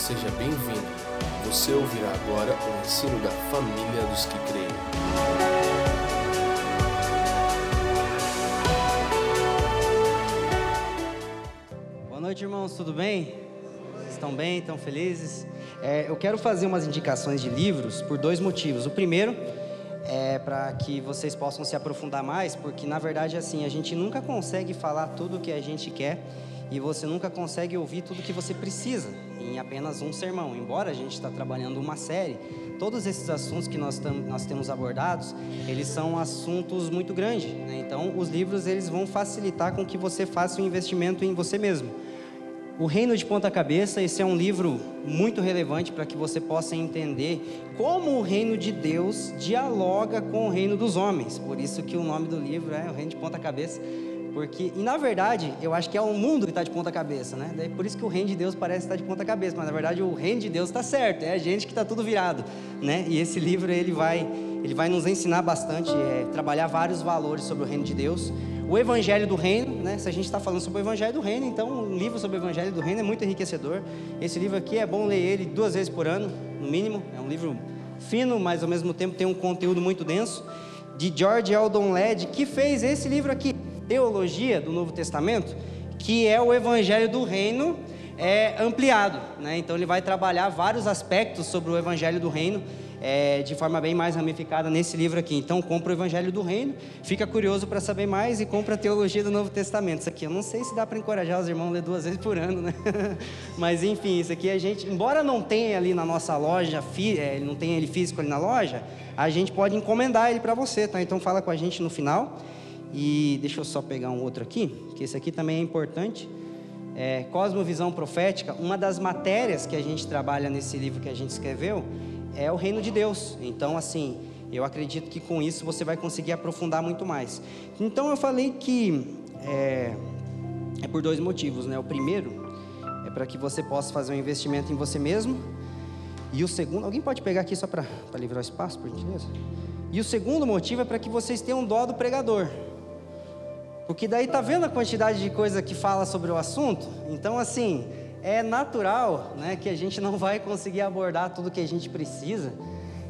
seja bem-vindo. Você ouvirá agora o ensino da família dos que creem. Boa noite, irmãos, tudo bem? Estão bem? Estão felizes? É, eu quero fazer umas indicações de livros por dois motivos. O primeiro é para que vocês possam se aprofundar mais, porque na verdade assim a gente nunca consegue falar tudo o que a gente quer e você nunca consegue ouvir tudo que você precisa em apenas um sermão. Embora a gente está trabalhando uma série, todos esses assuntos que nós, tam, nós temos abordados, eles são assuntos muito grandes. Né? Então, os livros eles vão facilitar com que você faça um investimento em você mesmo. O Reino de Ponta Cabeça, esse é um livro muito relevante para que você possa entender como o reino de Deus dialoga com o reino dos homens. Por isso que o nome do livro é O Reino de Ponta Cabeça porque, e na verdade, eu acho que é o mundo que está de ponta cabeça, né? Daí, por isso que o reino de Deus parece estar de ponta cabeça, mas na verdade o reino de Deus está certo, é a gente que está tudo virado, né? E esse livro ele vai, ele vai nos ensinar bastante, é, trabalhar vários valores sobre o reino de Deus. O Evangelho do Reino, né? Se a gente está falando sobre o Evangelho do Reino, então um livro sobre o Evangelho do Reino é muito enriquecedor. Esse livro aqui é bom ler ele duas vezes por ano, no mínimo. É um livro fino, mas ao mesmo tempo tem um conteúdo muito denso. De George Eldon Led, que fez esse livro aqui teologia do Novo Testamento, que é o Evangelho do Reino é, ampliado. Né? Então, ele vai trabalhar vários aspectos sobre o Evangelho do Reino é, de forma bem mais ramificada nesse livro aqui. Então, compra o Evangelho do Reino, fica curioso para saber mais e compra a Teologia do Novo Testamento. Isso aqui eu não sei se dá para encorajar os irmãos a ler duas vezes por ano, né? Mas, enfim, isso aqui a gente, embora não tenha ali na nossa loja, é, não tenha ele físico ali na loja, a gente pode encomendar ele para você, tá? Então, fala com a gente no final. E deixa eu só pegar um outro aqui, que esse aqui também é importante. É, Cosmovisão Profética, uma das matérias que a gente trabalha nesse livro que a gente escreveu é o reino de Deus. Então, assim, eu acredito que com isso você vai conseguir aprofundar muito mais. Então, eu falei que é, é por dois motivos, né? O primeiro é para que você possa fazer um investimento em você mesmo. E o segundo, alguém pode pegar aqui só para livrar o espaço, por gentileza? E o segundo motivo é para que vocês tenham dó do pregador. Porque daí tá vendo a quantidade de coisa que fala sobre o assunto? Então, assim, é natural né, que a gente não vai conseguir abordar tudo que a gente precisa.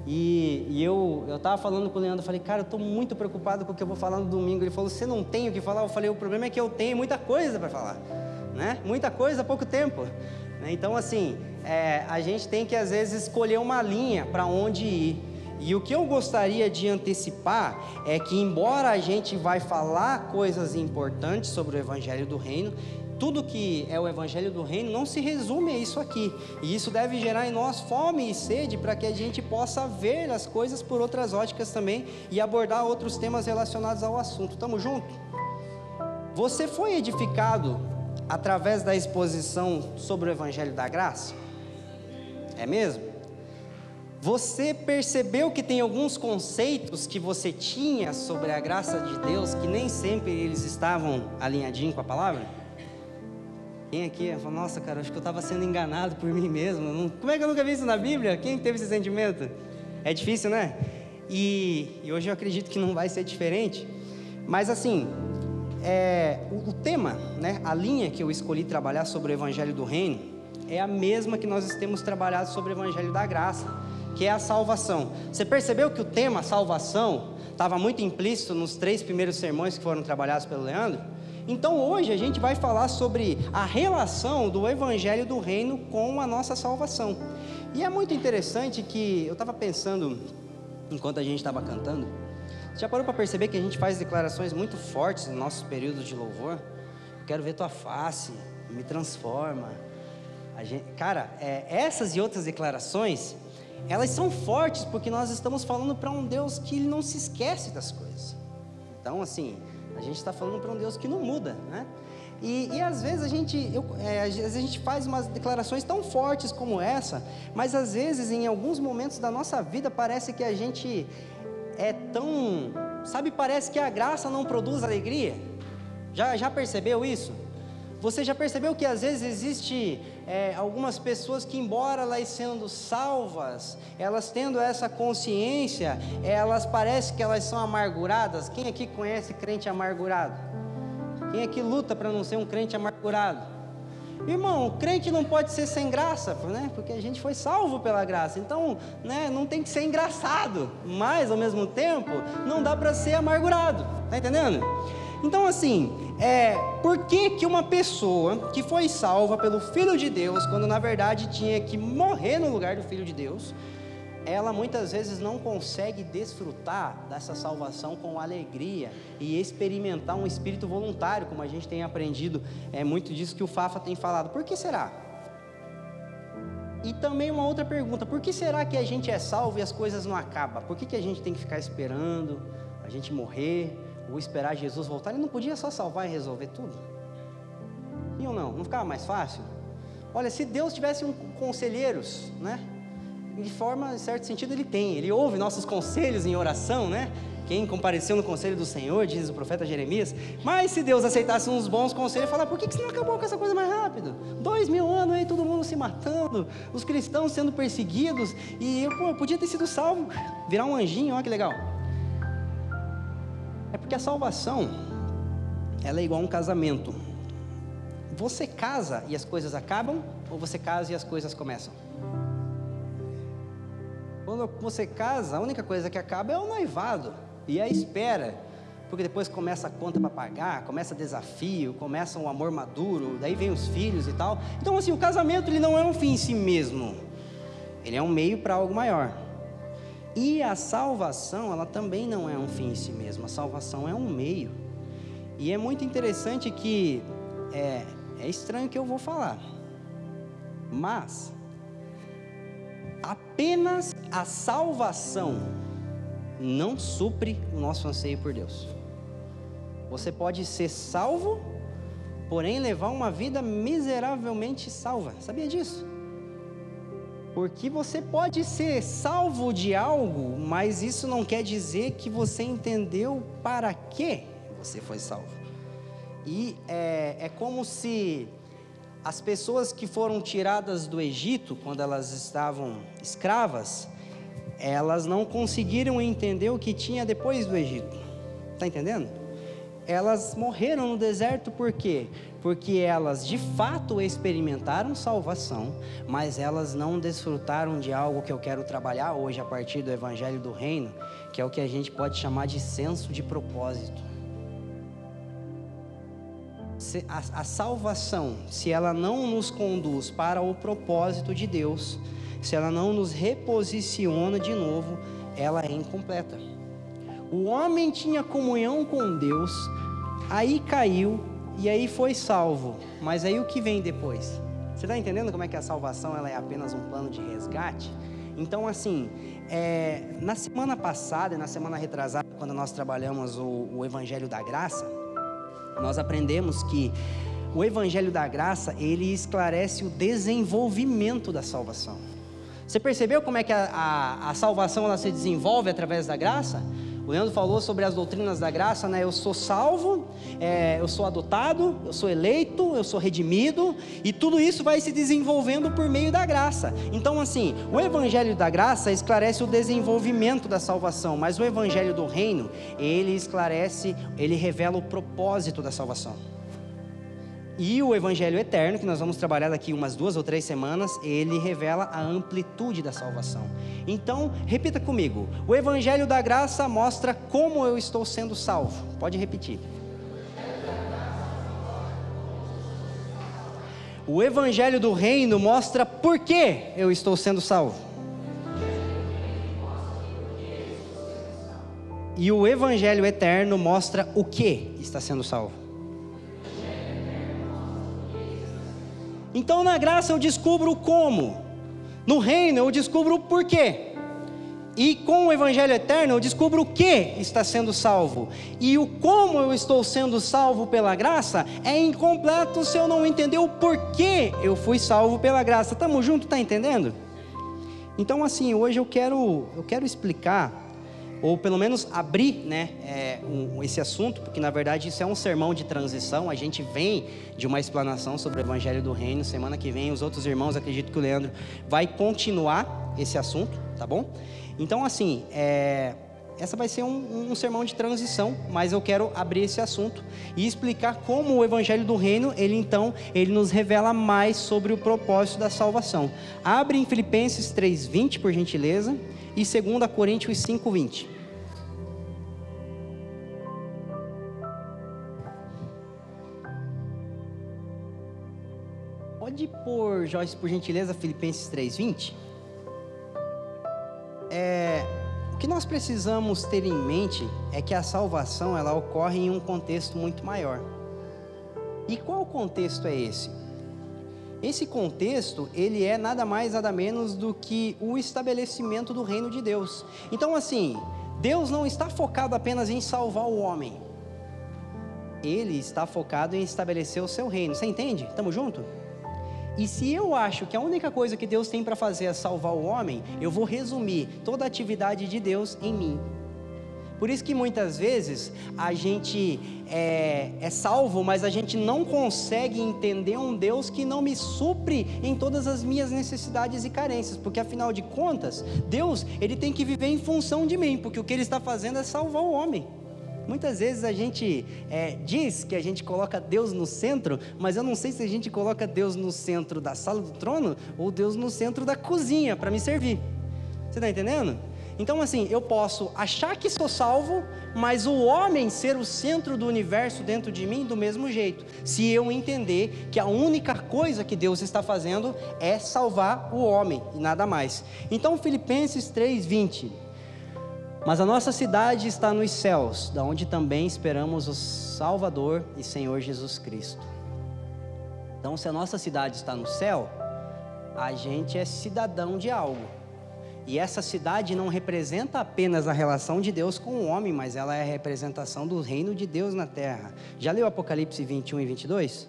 E, e eu eu estava falando com o Leandro, falei, cara, eu estou muito preocupado com o que eu vou falar no domingo. Ele falou, você não tem o que falar? Eu falei, o problema é que eu tenho muita coisa para falar, né? Muita coisa, pouco tempo. Né? Então, assim, é, a gente tem que às vezes escolher uma linha para onde ir. E o que eu gostaria de antecipar é que, embora a gente vai falar coisas importantes sobre o Evangelho do Reino, tudo que é o Evangelho do Reino não se resume a isso aqui. E isso deve gerar em nós fome e sede para que a gente possa ver as coisas por outras óticas também e abordar outros temas relacionados ao assunto. Tamo junto? Você foi edificado através da exposição sobre o Evangelho da Graça? É mesmo? Você percebeu que tem alguns conceitos que você tinha sobre a graça de Deus que nem sempre eles estavam alinhadinhos com a palavra? Quem aqui fala, nossa, cara, acho que eu estava sendo enganado por mim mesmo. Como é que eu nunca vi isso na Bíblia? Quem teve esse sentimento? É difícil, né? E, e hoje eu acredito que não vai ser diferente. Mas assim, é, o, o tema, né, a linha que eu escolhi trabalhar sobre o Evangelho do Reino é a mesma que nós temos trabalhado sobre o Evangelho da Graça que é a salvação. Você percebeu que o tema salvação estava muito implícito nos três primeiros sermões que foram trabalhados pelo Leandro? Então hoje a gente vai falar sobre a relação do Evangelho do Reino com a nossa salvação. E é muito interessante que eu estava pensando, enquanto a gente estava cantando, já parou para perceber que a gente faz declarações muito fortes nos nossos períodos de louvor? Quero ver tua face, me transforma. Gente, cara, é, essas e outras declarações elas são fortes porque nós estamos falando para um Deus que ele não se esquece das coisas. Então, assim, a gente está falando para um Deus que não muda, né? E, e às vezes a gente, eu, é, às vezes a gente faz umas declarações tão fortes como essa, mas às vezes em alguns momentos da nossa vida parece que a gente é tão, sabe, parece que a graça não produz alegria. Já, já percebeu isso? Você já percebeu que às vezes existe é, algumas pessoas que, embora elas sendo salvas, elas tendo essa consciência, elas parecem que elas são amarguradas? Quem aqui conhece crente amargurado? Quem aqui luta para não ser um crente amargurado? Irmão, crente não pode ser sem graça, né? Porque a gente foi salvo pela graça. Então, né, não tem que ser engraçado, mas ao mesmo tempo não dá para ser amargurado. Tá entendendo? Então, assim, é, por que, que uma pessoa que foi salva pelo Filho de Deus, quando na verdade tinha que morrer no lugar do Filho de Deus, ela muitas vezes não consegue desfrutar dessa salvação com alegria e experimentar um espírito voluntário, como a gente tem aprendido, é muito disso que o Fafa tem falado. Por que será? E também uma outra pergunta: por que será que a gente é salvo e as coisas não acabam? Por que, que a gente tem que ficar esperando a gente morrer? Ou esperar Jesus voltar, ele não podia só salvar e resolver tudo? E ou não? Não ficava mais fácil? Olha, se Deus tivesse um conselheiros, né? De forma, em certo sentido, ele tem. Ele ouve nossos conselhos em oração, né? Quem compareceu no conselho do Senhor, diz o profeta Jeremias. Mas se Deus aceitasse uns bons conselhos, falar, por que, que você não acabou com essa coisa mais rápido? Dois mil anos aí, todo mundo se matando, os cristãos sendo perseguidos, e eu, pô, eu podia ter sido salvo, virar um anjinho, olha que legal. Porque a salvação, ela é igual a um casamento. Você casa e as coisas acabam, ou você casa e as coisas começam? Quando você casa, a única coisa que acaba é o noivado e a espera, porque depois começa a conta para pagar, começa desafio, começa um amor maduro, daí vem os filhos e tal. Então, assim, o casamento ele não é um fim em si mesmo, ele é um meio para algo maior. E a salvação, ela também não é um fim em si mesma, a salvação é um meio. E é muito interessante que, é, é estranho que eu vou falar, mas, apenas a salvação não supre o nosso anseio por Deus. Você pode ser salvo, porém levar uma vida miseravelmente salva, sabia disso? Porque você pode ser salvo de algo, mas isso não quer dizer que você entendeu para que você foi salvo. E é, é como se as pessoas que foram tiradas do Egito, quando elas estavam escravas, elas não conseguiram entender o que tinha depois do Egito. Está entendendo? Elas morreram no deserto por quê? Porque elas de fato experimentaram salvação, mas elas não desfrutaram de algo que eu quero trabalhar hoje a partir do Evangelho do Reino, que é o que a gente pode chamar de senso de propósito. A, a salvação, se ela não nos conduz para o propósito de Deus, se ela não nos reposiciona de novo, ela é incompleta. O homem tinha comunhão com Deus, aí caiu, e aí foi salvo. Mas aí o que vem depois? Você está entendendo como é que a salvação ela é apenas um plano de resgate? Então, assim, é, na semana passada e na semana retrasada, quando nós trabalhamos o, o Evangelho da Graça, nós aprendemos que o Evangelho da Graça ele esclarece o desenvolvimento da salvação. Você percebeu como é que a, a, a salvação ela se desenvolve através da graça? O Leandro falou sobre as doutrinas da graça, né? Eu sou salvo, é, eu sou adotado, eu sou eleito, eu sou redimido, e tudo isso vai se desenvolvendo por meio da graça. Então, assim, o Evangelho da graça esclarece o desenvolvimento da salvação, mas o Evangelho do reino, ele esclarece, ele revela o propósito da salvação. E o Evangelho eterno, que nós vamos trabalhar daqui umas duas ou três semanas, ele revela a amplitude da salvação. Então, repita comigo: o Evangelho da graça mostra como eu estou sendo salvo. Pode repetir. O Evangelho do Reino mostra por que eu estou sendo salvo. E o Evangelho eterno mostra o que está sendo salvo. Então na graça eu descubro o como, no reino eu descubro o porquê. E com o Evangelho eterno eu descubro o que está sendo salvo. E o como eu estou sendo salvo pela graça é incompleto se eu não entender o porquê eu fui salvo pela graça. Tamo junto, tá entendendo? Então assim, hoje eu quero eu quero explicar ou pelo menos abrir né, é, um, esse assunto, porque na verdade isso é um sermão de transição. A gente vem de uma explanação sobre o Evangelho do Reino. Semana que vem, os outros irmãos, acredito que o Leandro vai continuar esse assunto, tá bom? Então, assim, é, essa vai ser um, um, sermão de transição, mas eu quero abrir esse assunto e explicar como o Evangelho do Reino, ele então, ele nos revela mais sobre o propósito da salvação. Abre em Filipenses 3:20, por gentileza, e 2 Coríntios 5:20. Pode pôr, Joyce, por gentileza, Filipenses 3:20? É, o que nós precisamos ter em mente é que a salvação ela ocorre em um contexto muito maior. E qual contexto é esse? Esse contexto, ele é nada mais nada menos do que o estabelecimento do reino de Deus. Então assim, Deus não está focado apenas em salvar o homem. Ele está focado em estabelecer o seu reino. Você entende? Tamo junto? E se eu acho que a única coisa que Deus tem para fazer é salvar o homem, eu vou resumir toda a atividade de Deus em mim. Por isso que muitas vezes a gente é, é, salvo, mas a gente não consegue entender um Deus que não me supre em todas as minhas necessidades e carências, porque afinal de contas, Deus ele tem que viver em função de mim, porque o que Ele está fazendo é salvar o homem. Muitas vezes a gente é, diz que a gente coloca Deus no centro, mas eu não sei se a gente coloca Deus no centro da sala do trono ou Deus no centro da cozinha para me servir. Você está entendendo? Então, assim, eu posso achar que sou salvo, mas o homem ser o centro do universo dentro de mim do mesmo jeito. Se eu entender que a única coisa que Deus está fazendo é salvar o homem e nada mais. Então, Filipenses 3:20 mas a nossa cidade está nos céus, da onde também esperamos o Salvador e Senhor Jesus Cristo. Então, se a nossa cidade está no céu, a gente é cidadão de algo. E essa cidade não representa apenas a relação de Deus com o homem, mas ela é a representação do reino de Deus na terra. Já leu Apocalipse 21 e 22?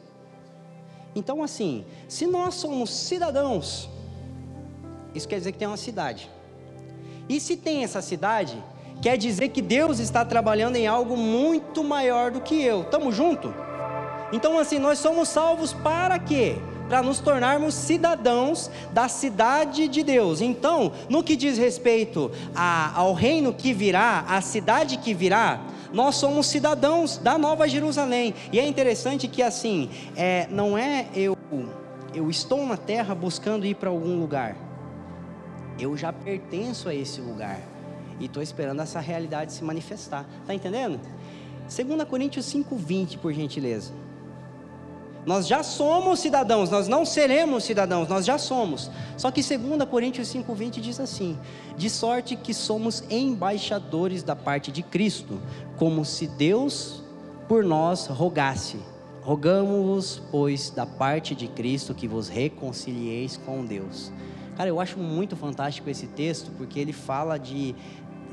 Então, assim, se nós somos cidadãos, isso quer dizer que tem uma cidade. E se tem essa cidade, quer dizer que Deus está trabalhando em algo muito maior do que eu. Tamo junto? Então assim, nós somos salvos para quê? Para nos tornarmos cidadãos da cidade de Deus. Então, no que diz respeito a, ao reino que virá, à cidade que virá, nós somos cidadãos da Nova Jerusalém. E é interessante que assim, é, não é eu, eu estou na terra buscando ir para algum lugar eu já pertenço a esse lugar e estou esperando essa realidade se manifestar. Está entendendo? 2 Coríntios 5,20, por gentileza. Nós já somos cidadãos, nós não seremos cidadãos, nós já somos. Só que 2 Coríntios 5,20 diz assim: De sorte que somos embaixadores da parte de Cristo, como se Deus por nós rogasse. Rogamos-vos, pois, da parte de Cristo, que vos reconcilieis com Deus. Cara, eu acho muito fantástico esse texto, porque ele fala de,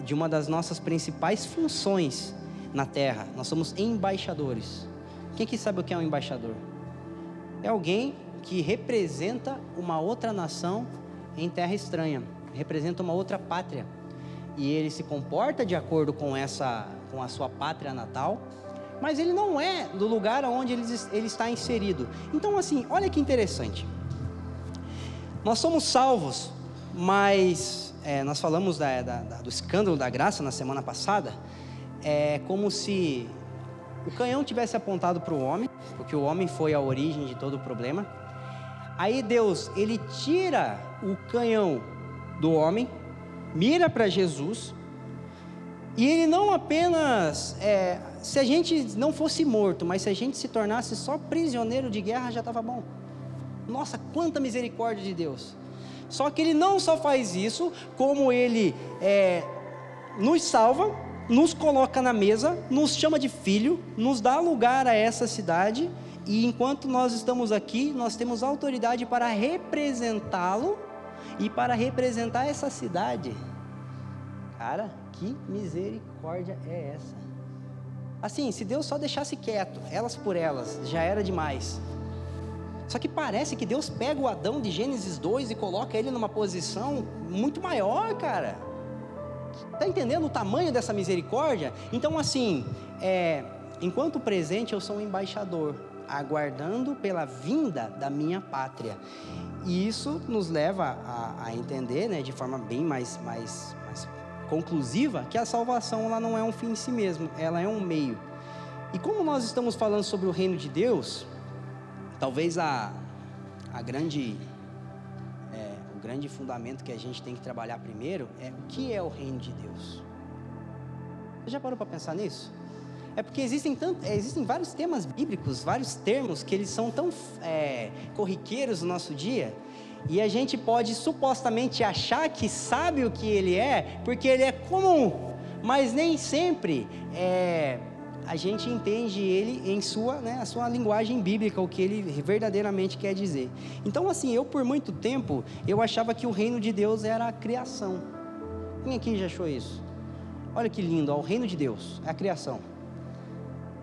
de uma das nossas principais funções na terra. Nós somos embaixadores. Quem que sabe o que é um embaixador? É alguém que representa uma outra nação em terra estranha, representa uma outra pátria. E ele se comporta de acordo com essa com a sua pátria natal, mas ele não é do lugar onde ele, ele está inserido. Então assim, olha que interessante. Nós somos salvos, mas é, nós falamos da, da, da, do escândalo da graça na semana passada. É como se o canhão tivesse apontado para o homem, porque o homem foi a origem de todo o problema. Aí Deus, ele tira o canhão do homem, mira para Jesus, e ele não apenas, é, se a gente não fosse morto, mas se a gente se tornasse só prisioneiro de guerra, já estava bom. Nossa, quanta misericórdia de Deus. Só que Ele não só faz isso, como Ele é, nos salva, nos coloca na mesa, nos chama de filho, nos dá lugar a essa cidade, e enquanto nós estamos aqui, nós temos autoridade para representá-lo e para representar essa cidade. Cara, que misericórdia é essa? Assim, se Deus só deixasse quieto, elas por elas, já era demais. Só que parece que Deus pega o Adão de Gênesis 2 e coloca ele numa posição muito maior, cara. Está entendendo o tamanho dessa misericórdia? Então, assim, é, enquanto presente, eu sou um embaixador, aguardando pela vinda da minha pátria. E isso nos leva a, a entender, né, de forma bem mais, mais, mais conclusiva que a salvação ela não é um fim em si mesmo, ela é um meio. E como nós estamos falando sobre o reino de Deus, talvez a, a grande o grande fundamento que a gente tem que trabalhar primeiro é o que é o reino de Deus. Você já parou para pensar nisso? É porque existem, tanto, é, existem vários temas bíblicos, vários termos que eles são tão é, corriqueiros no nosso dia, e a gente pode supostamente achar que sabe o que ele é, porque ele é comum, mas nem sempre é, a gente entende ele em sua, né, a sua linguagem bíblica, o que ele verdadeiramente quer dizer. Então, assim, eu por muito tempo eu achava que o reino de Deus era a criação. Quem aqui já achou isso? Olha que lindo, ó, o reino de Deus é a criação.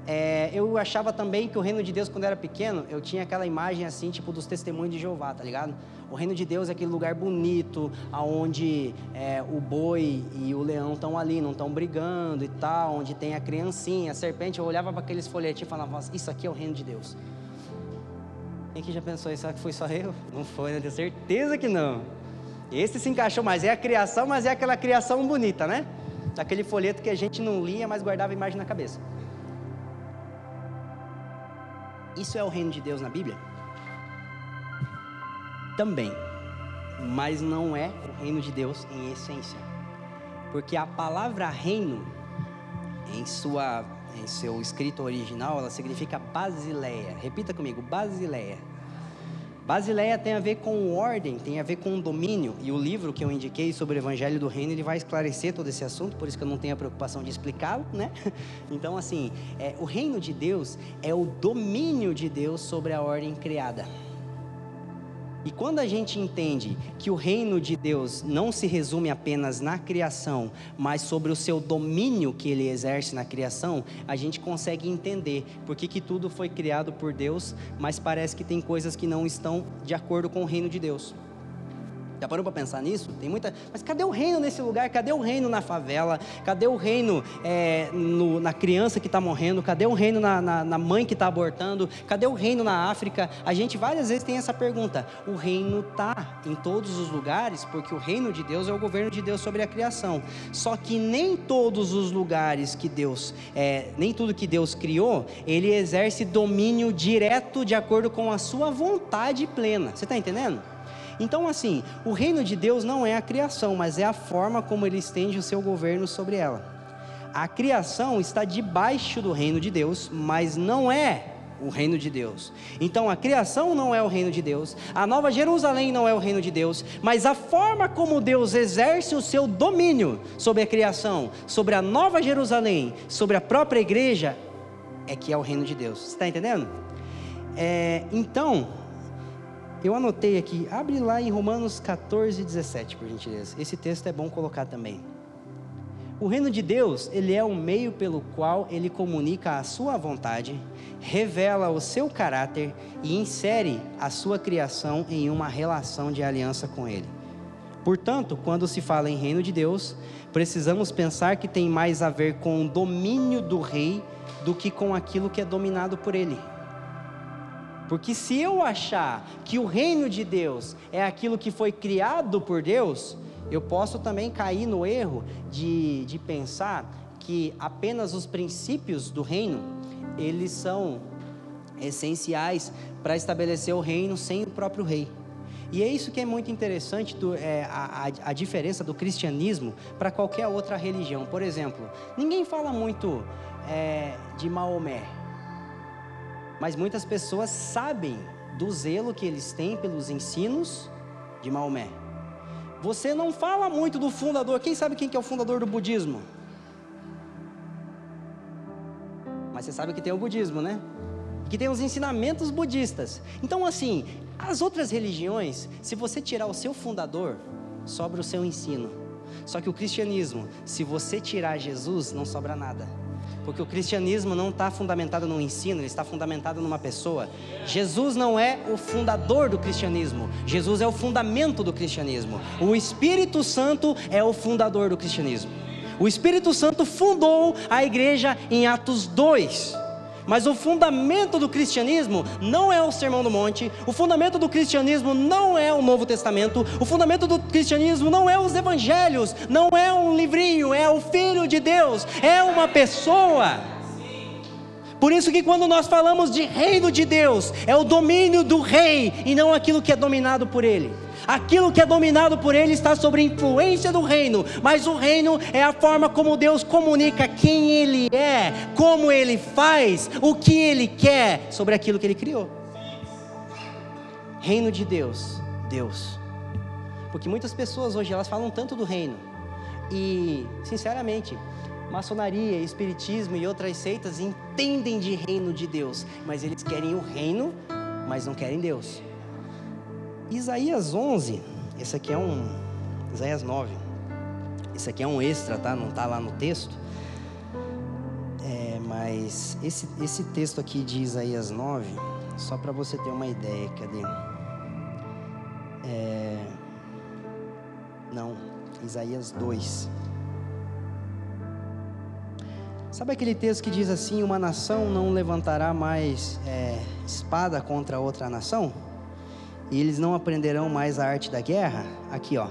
É, eu achava também que o reino de Deus, quando eu era pequeno, eu tinha aquela imagem assim, tipo dos testemunhos de Jeová, tá ligado? O reino de Deus é aquele lugar bonito, aonde é, o boi e o leão estão ali, não estão brigando e tal, onde tem a criancinha, a serpente. Eu olhava para aqueles folhetinhos e falava, isso aqui é o reino de Deus. Quem que já pensou isso? Será que foi só eu? Não foi, né? Tenho certeza que não. Esse se encaixou mais. É a criação, mas é aquela criação bonita, né? Aquele folheto que a gente não lia, mas guardava a imagem na cabeça. Isso é o reino de Deus na Bíblia? Também, mas não é o reino de Deus em essência. Porque a palavra reino, em, sua, em seu escrito original, ela significa basileia. Repita comigo, basileia. Basileia tem a ver com ordem, tem a ver com domínio. E o livro que eu indiquei sobre o Evangelho do Reino, ele vai esclarecer todo esse assunto, por isso que eu não tenho a preocupação de explicá-lo, né? Então, assim, é, o reino de Deus é o domínio de Deus sobre a ordem criada. E quando a gente entende que o reino de Deus não se resume apenas na criação, mas sobre o seu domínio que ele exerce na criação, a gente consegue entender por que, que tudo foi criado por Deus, mas parece que tem coisas que não estão de acordo com o reino de Deus. Já parou para pensar nisso? Tem muita. Mas cadê o reino nesse lugar? Cadê o reino na favela? Cadê o reino é, no, na criança que está morrendo? Cadê o reino na, na, na mãe que está abortando? Cadê o reino na África? A gente várias vezes tem essa pergunta. O reino está em todos os lugares, porque o reino de Deus é o governo de Deus sobre a criação. Só que nem todos os lugares que Deus, é, nem tudo que Deus criou, ele exerce domínio direto de acordo com a sua vontade plena. Você está entendendo? Então, assim, o reino de Deus não é a criação, mas é a forma como ele estende o seu governo sobre ela. A criação está debaixo do reino de Deus, mas não é o reino de Deus. Então a criação não é o reino de Deus, a Nova Jerusalém não é o reino de Deus, mas a forma como Deus exerce o seu domínio sobre a criação, sobre a Nova Jerusalém, sobre a própria igreja, é que é o reino de Deus. Você está entendendo? É, então, eu anotei aqui, abre lá em Romanos 14, 17, por gentileza. Esse texto é bom colocar também. O reino de Deus, ele é o meio pelo qual ele comunica a sua vontade, revela o seu caráter e insere a sua criação em uma relação de aliança com ele. Portanto, quando se fala em reino de Deus, precisamos pensar que tem mais a ver com o domínio do rei do que com aquilo que é dominado por ele. Porque se eu achar que o reino de Deus é aquilo que foi criado por Deus, eu posso também cair no erro de, de pensar que apenas os princípios do reino, eles são essenciais para estabelecer o reino sem o próprio rei. E é isso que é muito interessante, do, é, a, a, diferença do cristianismo para qualquer outra religião. Por exemplo, ninguém fala muito é, de Maomé, mas muitas pessoas sabem do zelo que eles têm pelos ensinos de Maomé. Você não fala muito do fundador. Quem sabe quem que é o fundador do budismo? Mas você sabe que tem o budismo, né? Que tem os ensinamentos budistas. Então, assim, as outras religiões, se você tirar o seu fundador, sobra o seu ensino. Só que o cristianismo, se você tirar Jesus, não sobra nada. Porque o cristianismo não está fundamentado no ensino, ele está fundamentado numa pessoa. Jesus não é o fundador do cristianismo, Jesus é o fundamento do cristianismo. O Espírito Santo é o fundador do cristianismo. O Espírito Santo fundou a igreja em Atos 2. Mas o fundamento do cristianismo não é o Sermão do Monte, o fundamento do cristianismo não é o Novo Testamento, o fundamento do cristianismo não é os evangelhos, não é um livrinho, é o Filho de Deus, é uma pessoa. Por isso que quando nós falamos de reino de Deus, é o domínio do rei e não aquilo que é dominado por ele. Aquilo que é dominado por ele está sob influência do reino, mas o reino é a forma como Deus comunica quem ele é, como ele faz, o que ele quer sobre aquilo que ele criou. Reino de Deus, Deus. Porque muitas pessoas hoje elas falam tanto do reino e, sinceramente, maçonaria, espiritismo e outras seitas entendem de reino de Deus, mas eles querem o reino, mas não querem Deus. Isaías 11, esse aqui é um. Isaías 9. Esse aqui é um extra, tá? Não está lá no texto. É, mas esse, esse texto aqui de Isaías 9, só para você ter uma ideia, cadê? É, não, Isaías 2. Sabe aquele texto que diz assim: Uma nação não levantará mais é, espada contra outra nação? e eles não aprenderão mais a arte da guerra? Aqui, ó.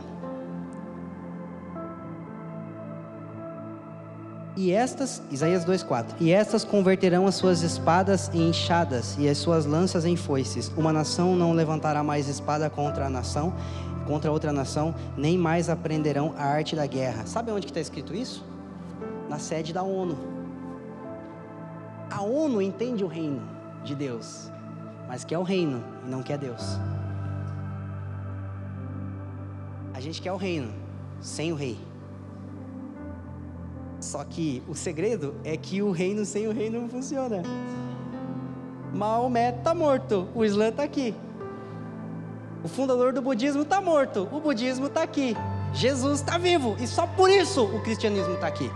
E estas, Isaías 2:4. E estas converterão as suas espadas em enxadas e as suas lanças em foices. Uma nação não levantará mais espada contra a nação, contra outra nação, nem mais aprenderão a arte da guerra. Sabe onde que está escrito isso? Na sede da ONU. A ONU entende o reino de Deus, mas quer o reino e não quer Deus. A gente quer o reino sem o rei. Só que o segredo é que o reino sem o rei não funciona. Maomé está morto, o Islã está aqui. O fundador do budismo está morto, o budismo está aqui. Jesus está vivo e só por isso o cristianismo está aqui.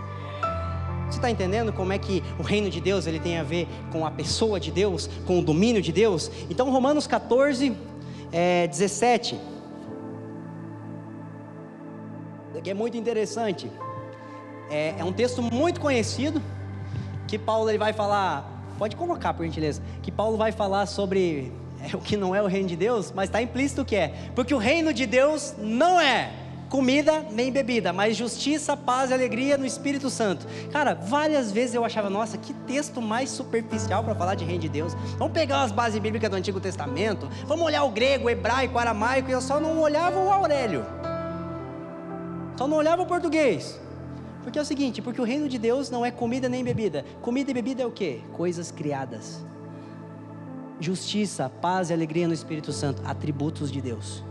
Você está entendendo como é que o reino de Deus ele tem a ver com a pessoa de Deus, com o domínio de Deus? Então Romanos 14, é, 17 que é muito interessante. É, é, um texto muito conhecido que Paulo ele vai falar. Pode colocar, por gentileza. Que Paulo vai falar sobre é, o que não é o reino de Deus, mas está implícito que é. Porque o reino de Deus não é comida nem bebida, mas justiça, paz e alegria no Espírito Santo. Cara, várias vezes eu achava, nossa, que texto mais superficial para falar de reino de Deus. Vamos pegar as bases bíblicas do Antigo Testamento, vamos olhar o grego, o hebraico, o aramaico, e eu só não olhava o Aurélio. Só não olhava o português. Porque é o seguinte, porque o reino de Deus não é comida nem bebida. Comida e bebida é o quê? Coisas criadas. Justiça, paz e alegria no Espírito Santo, atributos de Deus.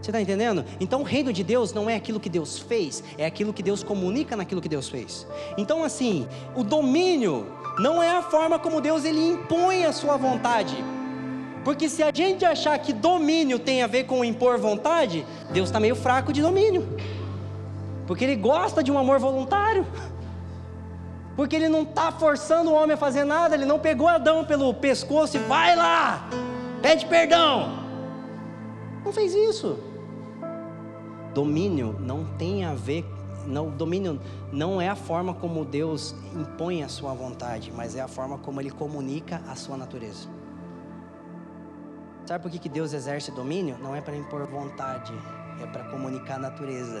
Você está entendendo? Então o reino de Deus não é aquilo que Deus fez, é aquilo que Deus comunica naquilo que Deus fez. Então assim, o domínio não é a forma como Deus ele impõe a sua vontade. Porque se a gente achar que domínio tem a ver com impor vontade, Deus está meio fraco de domínio. Porque Ele gosta de um amor voluntário. Porque Ele não está forçando o homem a fazer nada, Ele não pegou Adão pelo pescoço e vai lá, pede perdão. Não fez isso. Domínio não tem a ver não, domínio não é a forma como Deus impõe a sua vontade, mas é a forma como Ele comunica a sua natureza. Sabe por que, que Deus exerce domínio? Não é para impor vontade, é para comunicar a natureza.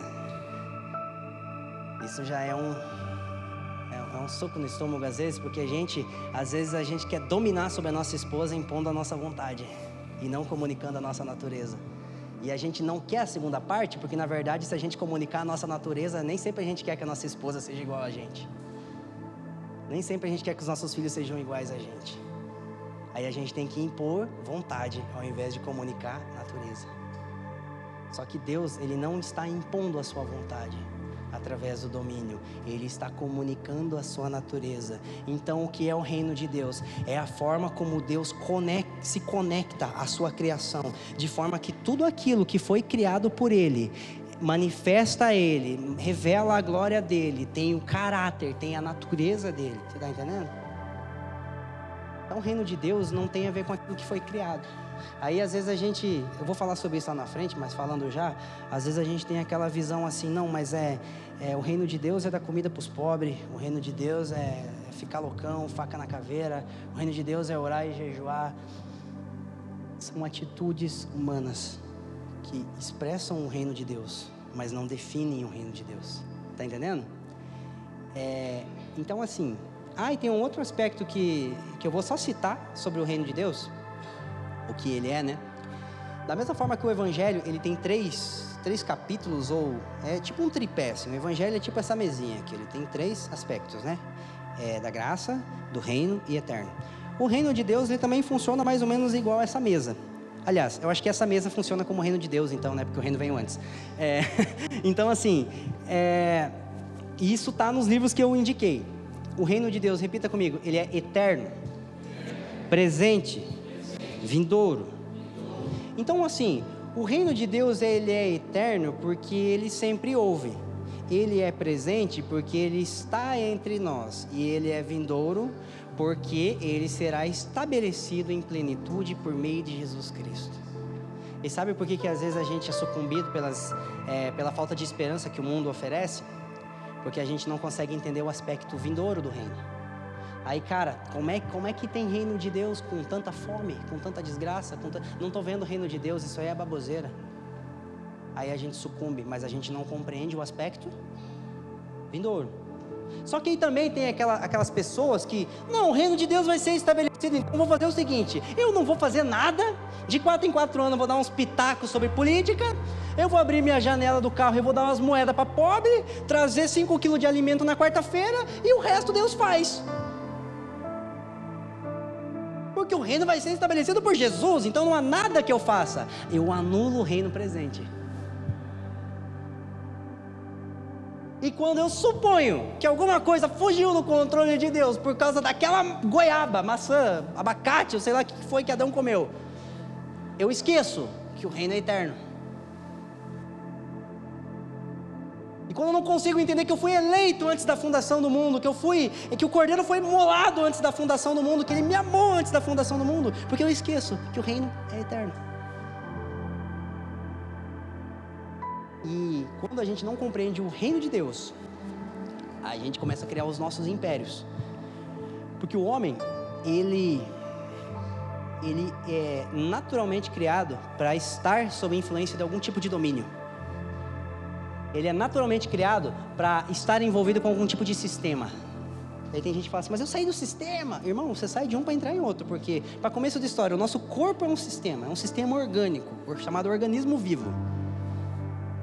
Isso já é um, é, é um soco no estômago às vezes, porque a gente, às vezes a gente quer dominar sobre a nossa esposa impondo a nossa vontade e não comunicando a nossa natureza. E a gente não quer a segunda parte, porque na verdade, se a gente comunicar a nossa natureza, nem sempre a gente quer que a nossa esposa seja igual a gente. Nem sempre a gente quer que os nossos filhos sejam iguais a gente. Aí a gente tem que impor vontade ao invés de comunicar natureza. Só que Deus, ele não está impondo a sua vontade através do domínio, ele está comunicando a sua natureza. Então, o que é o reino de Deus? É a forma como Deus conecta, se conecta à sua criação, de forma que tudo aquilo que foi criado por ele manifesta ele, revela a glória dele, tem o caráter, tem a natureza dele. Você está entendendo? Então, o reino de Deus não tem a ver com aquilo que foi criado. Aí, às vezes, a gente, eu vou falar sobre isso lá na frente, mas falando já, às vezes a gente tem aquela visão assim, não, mas é, é o reino de Deus é da comida para os pobres, o reino de Deus é, é ficar loucão, faca na caveira. O reino de Deus é orar e jejuar. São atitudes humanas que expressam o reino de Deus, mas não definem o reino de Deus. Tá entendendo? É, então, assim. Ah, e tem um outro aspecto que, que eu vou só citar sobre o reino de Deus, o que ele é, né? Da mesma forma que o Evangelho, ele tem três, três capítulos, ou é tipo um tripé, assim. o Evangelho é tipo essa mesinha aqui, ele tem três aspectos, né? É, da graça, do reino e eterno. O reino de Deus, ele também funciona mais ou menos igual a essa mesa. Aliás, eu acho que essa mesa funciona como o reino de Deus, então, né? Porque o reino veio antes. É, então, assim, é, isso está nos livros que eu indiquei. O reino de Deus, repita comigo, ele é eterno, presente, vindouro. Então, assim, o reino de Deus ele é eterno porque ele sempre ouve. Ele é presente porque ele está entre nós e ele é vindouro porque ele será estabelecido em plenitude por meio de Jesus Cristo. E sabe por que, que às vezes a gente é sucumbido pelas, é, pela falta de esperança que o mundo oferece? Porque a gente não consegue entender o aspecto vindouro do reino. Aí, cara, como é, como é que tem reino de Deus com tanta fome, com tanta desgraça? Com Não estou vendo o reino de Deus, isso aí é baboseira. Aí a gente sucumbe, mas a gente não compreende o aspecto vindouro. Só que aí também tem aquela, aquelas pessoas que, não, o reino de Deus vai ser estabelecido, então vou fazer o seguinte: eu não vou fazer nada, de quatro em quatro anos eu vou dar uns pitacos sobre política, eu vou abrir minha janela do carro e vou dar umas moedas para pobre, trazer 5 quilos de alimento na quarta-feira e o resto Deus faz. Porque o reino vai ser estabelecido por Jesus, então não há nada que eu faça, eu anulo o reino presente. E quando eu suponho que alguma coisa fugiu do controle de Deus por causa daquela goiaba, maçã, abacate, eu sei lá o que foi que Adão comeu, eu esqueço que o reino é eterno. Quando eu não consigo entender que eu fui eleito antes da fundação do mundo, que eu fui, que o cordeiro foi molado antes da fundação do mundo, que ele me amou antes da fundação do mundo, porque eu esqueço que o reino é eterno. E quando a gente não compreende o reino de Deus, a gente começa a criar os nossos impérios. Porque o homem, ele ele é naturalmente criado para estar sob influência de algum tipo de domínio. Ele é naturalmente criado para estar envolvido com algum tipo de sistema. Aí tem gente que fala assim, mas eu saí do sistema. Irmão, você sai de um para entrar em outro, porque, para começo de história, o nosso corpo é um sistema, é um sistema orgânico, chamado organismo vivo.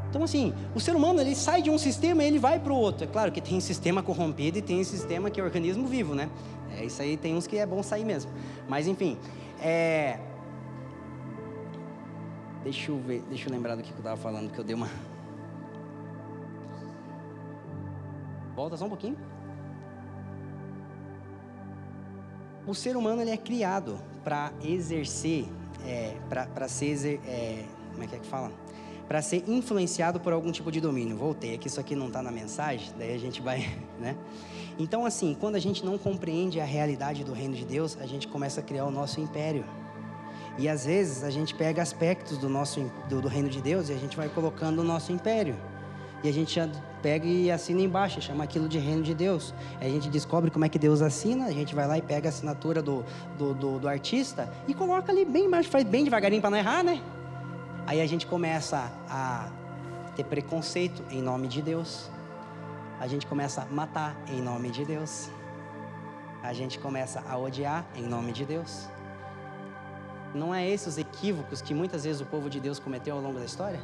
Então, assim, o ser humano ele sai de um sistema e ele vai para o outro. É claro que tem sistema corrompido e tem sistema que é organismo vivo, né? É, isso aí tem uns que é bom sair mesmo. Mas, enfim, é... Deixa eu ver, deixa eu lembrar do que eu estava falando, que eu dei uma. Volta só um pouquinho. O ser humano ele é criado para exercer, é, para ser, é, como é que é que fala? para ser influenciado por algum tipo de domínio. Voltei, aqui isso aqui não está na mensagem, daí a gente vai, né? Então, assim, quando a gente não compreende a realidade do reino de Deus, a gente começa a criar o nosso império. E às vezes a gente pega aspectos do nosso do, do reino de Deus e a gente vai colocando o nosso império. E a gente pega e assina embaixo, chama aquilo de reino de Deus. A gente descobre como é que Deus assina, a gente vai lá e pega a assinatura do, do, do, do artista e coloca ali bem embaixo, faz bem devagarinho para não errar, né? Aí a gente começa a ter preconceito em nome de Deus. A gente começa a matar em nome de Deus. A gente começa a odiar em nome de Deus. Não é esses os equívocos que muitas vezes o povo de Deus cometeu ao longo da história?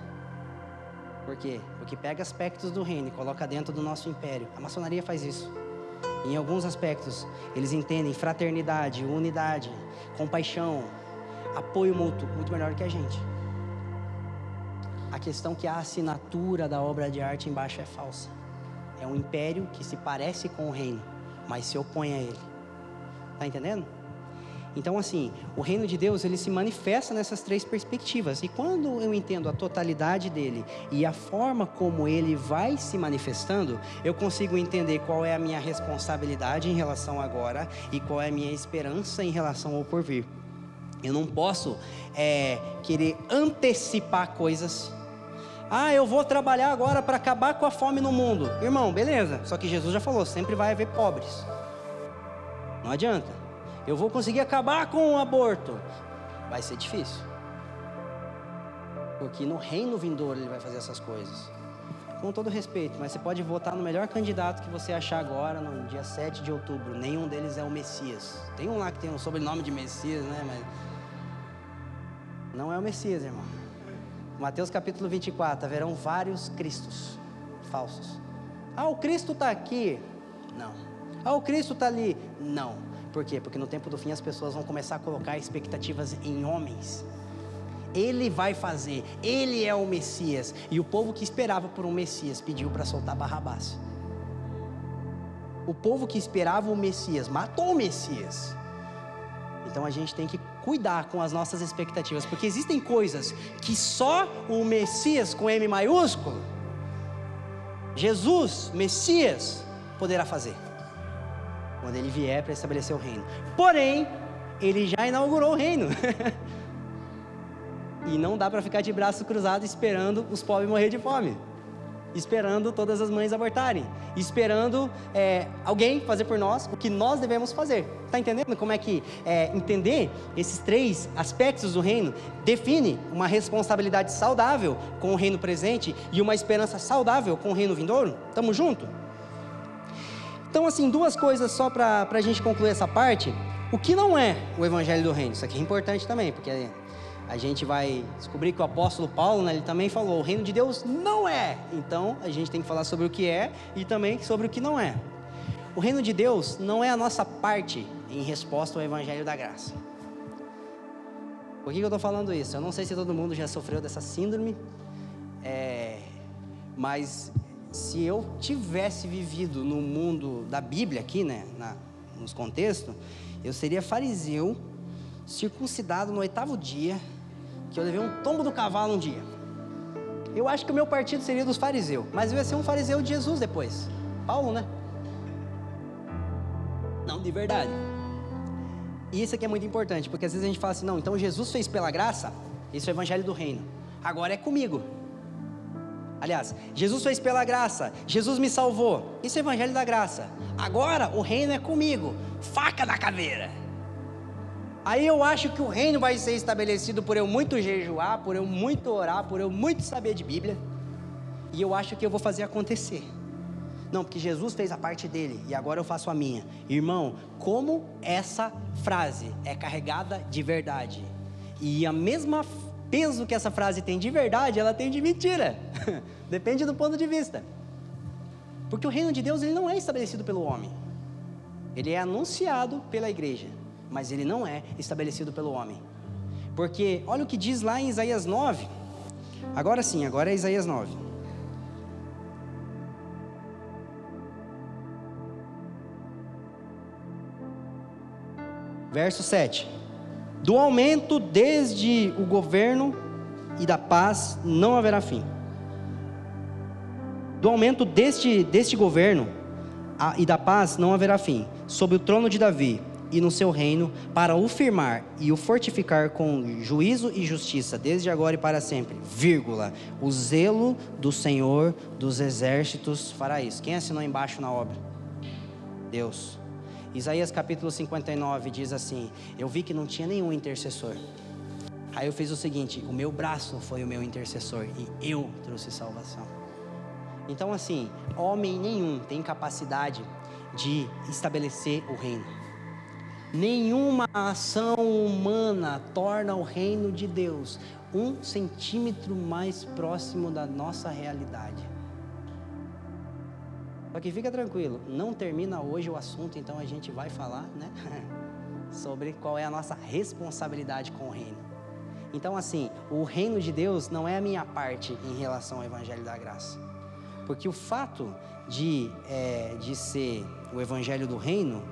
Por quê? Porque pega aspectos do reino e coloca dentro do nosso império. A maçonaria faz isso. Em alguns aspectos, eles entendem fraternidade, unidade, compaixão, apoio mútuo muito melhor que a gente. A questão que a assinatura da obra de arte embaixo é falsa. É um império que se parece com o reino, mas se opõe a ele. Tá entendendo? Então, assim, o reino de Deus ele se manifesta nessas três perspectivas. E quando eu entendo a totalidade dele e a forma como ele vai se manifestando, eu consigo entender qual é a minha responsabilidade em relação agora e qual é a minha esperança em relação ao porvir. Eu não posso é, querer antecipar coisas ah, eu vou trabalhar agora para acabar com a fome no mundo. Irmão, beleza. Só que Jesus já falou: sempre vai haver pobres. Não adianta. Eu vou conseguir acabar com o aborto. Vai ser difícil. Porque no reino vindouro ele vai fazer essas coisas. Com todo respeito, mas você pode votar no melhor candidato que você achar agora, no dia 7 de outubro. Nenhum deles é o Messias. Tem um lá que tem um sobrenome de Messias, né? Mas. Não é o Messias, irmão. Mateus capítulo 24: haverão vários Cristos falsos. Ah, o Cristo está aqui. Não. Ah, o Cristo está ali. Não. Por quê? Porque no tempo do fim as pessoas vão começar a colocar expectativas em homens. Ele vai fazer, ele é o Messias. E o povo que esperava por um Messias pediu para soltar Barrabás. O povo que esperava o Messias matou o Messias. Então a gente tem que cuidar com as nossas expectativas, porque existem coisas que só o Messias com M maiúsculo, Jesus, Messias, poderá fazer quando ele vier para estabelecer o reino. Porém, ele já inaugurou o reino. e não dá para ficar de braço cruzado esperando os pobres morrer de fome. Esperando todas as mães abortarem, esperando é, alguém fazer por nós o que nós devemos fazer. Está entendendo como é que é, entender esses três aspectos do reino define uma responsabilidade saudável com o reino presente e uma esperança saudável com o reino vindouro? Tamo junto? Então, assim, duas coisas só para a gente concluir essa parte. O que não é o Evangelho do Reino? Isso aqui é importante também, porque a gente vai descobrir que o apóstolo Paulo, né, ele também falou: o reino de Deus não é. Então, a gente tem que falar sobre o que é e também sobre o que não é. O reino de Deus não é a nossa parte em resposta ao Evangelho da Graça. Por que eu estou falando isso? Eu não sei se todo mundo já sofreu dessa síndrome, é, mas se eu tivesse vivido no mundo da Bíblia aqui, né, na, nos contextos, eu seria fariseu, circuncidado no oitavo dia, que eu levei um tombo do cavalo um dia. Eu acho que o meu partido seria dos fariseus, mas eu ia ser um fariseu de Jesus depois. Paulo, né? Não, de verdade. E isso aqui é muito importante, porque às vezes a gente fala assim, não, então Jesus fez pela graça, isso é o evangelho do reino. Agora é comigo. Aliás, Jesus fez pela graça, Jesus me salvou. Isso é o evangelho da graça. Agora o reino é comigo. Faca na caveira. Aí eu acho que o reino vai ser estabelecido por eu muito jejuar, por eu muito orar, por eu muito saber de Bíblia. E eu acho que eu vou fazer acontecer. Não, porque Jesus fez a parte dele e agora eu faço a minha. Irmão, como essa frase é carregada de verdade. E a mesma peso que essa frase tem de verdade, ela tem de mentira. Depende do ponto de vista. Porque o reino de Deus ele não é estabelecido pelo homem. Ele é anunciado pela igreja, mas ele não é estabelecido pelo homem. Porque olha o que diz lá em Isaías 9. Agora sim, agora é Isaías 9. Verso 7. Do aumento desde o governo e da paz não haverá fim. Do aumento deste, deste governo a, e da paz não haverá fim, sob o trono de Davi e no seu reino, para o firmar e o fortificar com juízo e justiça, desde agora e para sempre. Vírgula. O zelo do Senhor dos exércitos fará isso. Quem assinou embaixo na obra? Deus. Isaías capítulo 59 diz assim: Eu vi que não tinha nenhum intercessor. Aí eu fiz o seguinte: o meu braço foi o meu intercessor e eu trouxe salvação. Então, assim, homem nenhum tem capacidade de estabelecer o reino. Nenhuma ação humana torna o reino de Deus um centímetro mais próximo da nossa realidade. Só que fica tranquilo, não termina hoje o assunto, então a gente vai falar, né? sobre qual é a nossa responsabilidade com o reino. Então, assim, o reino de Deus não é a minha parte em relação ao Evangelho da Graça. Porque o fato de, é, de ser o Evangelho do Reino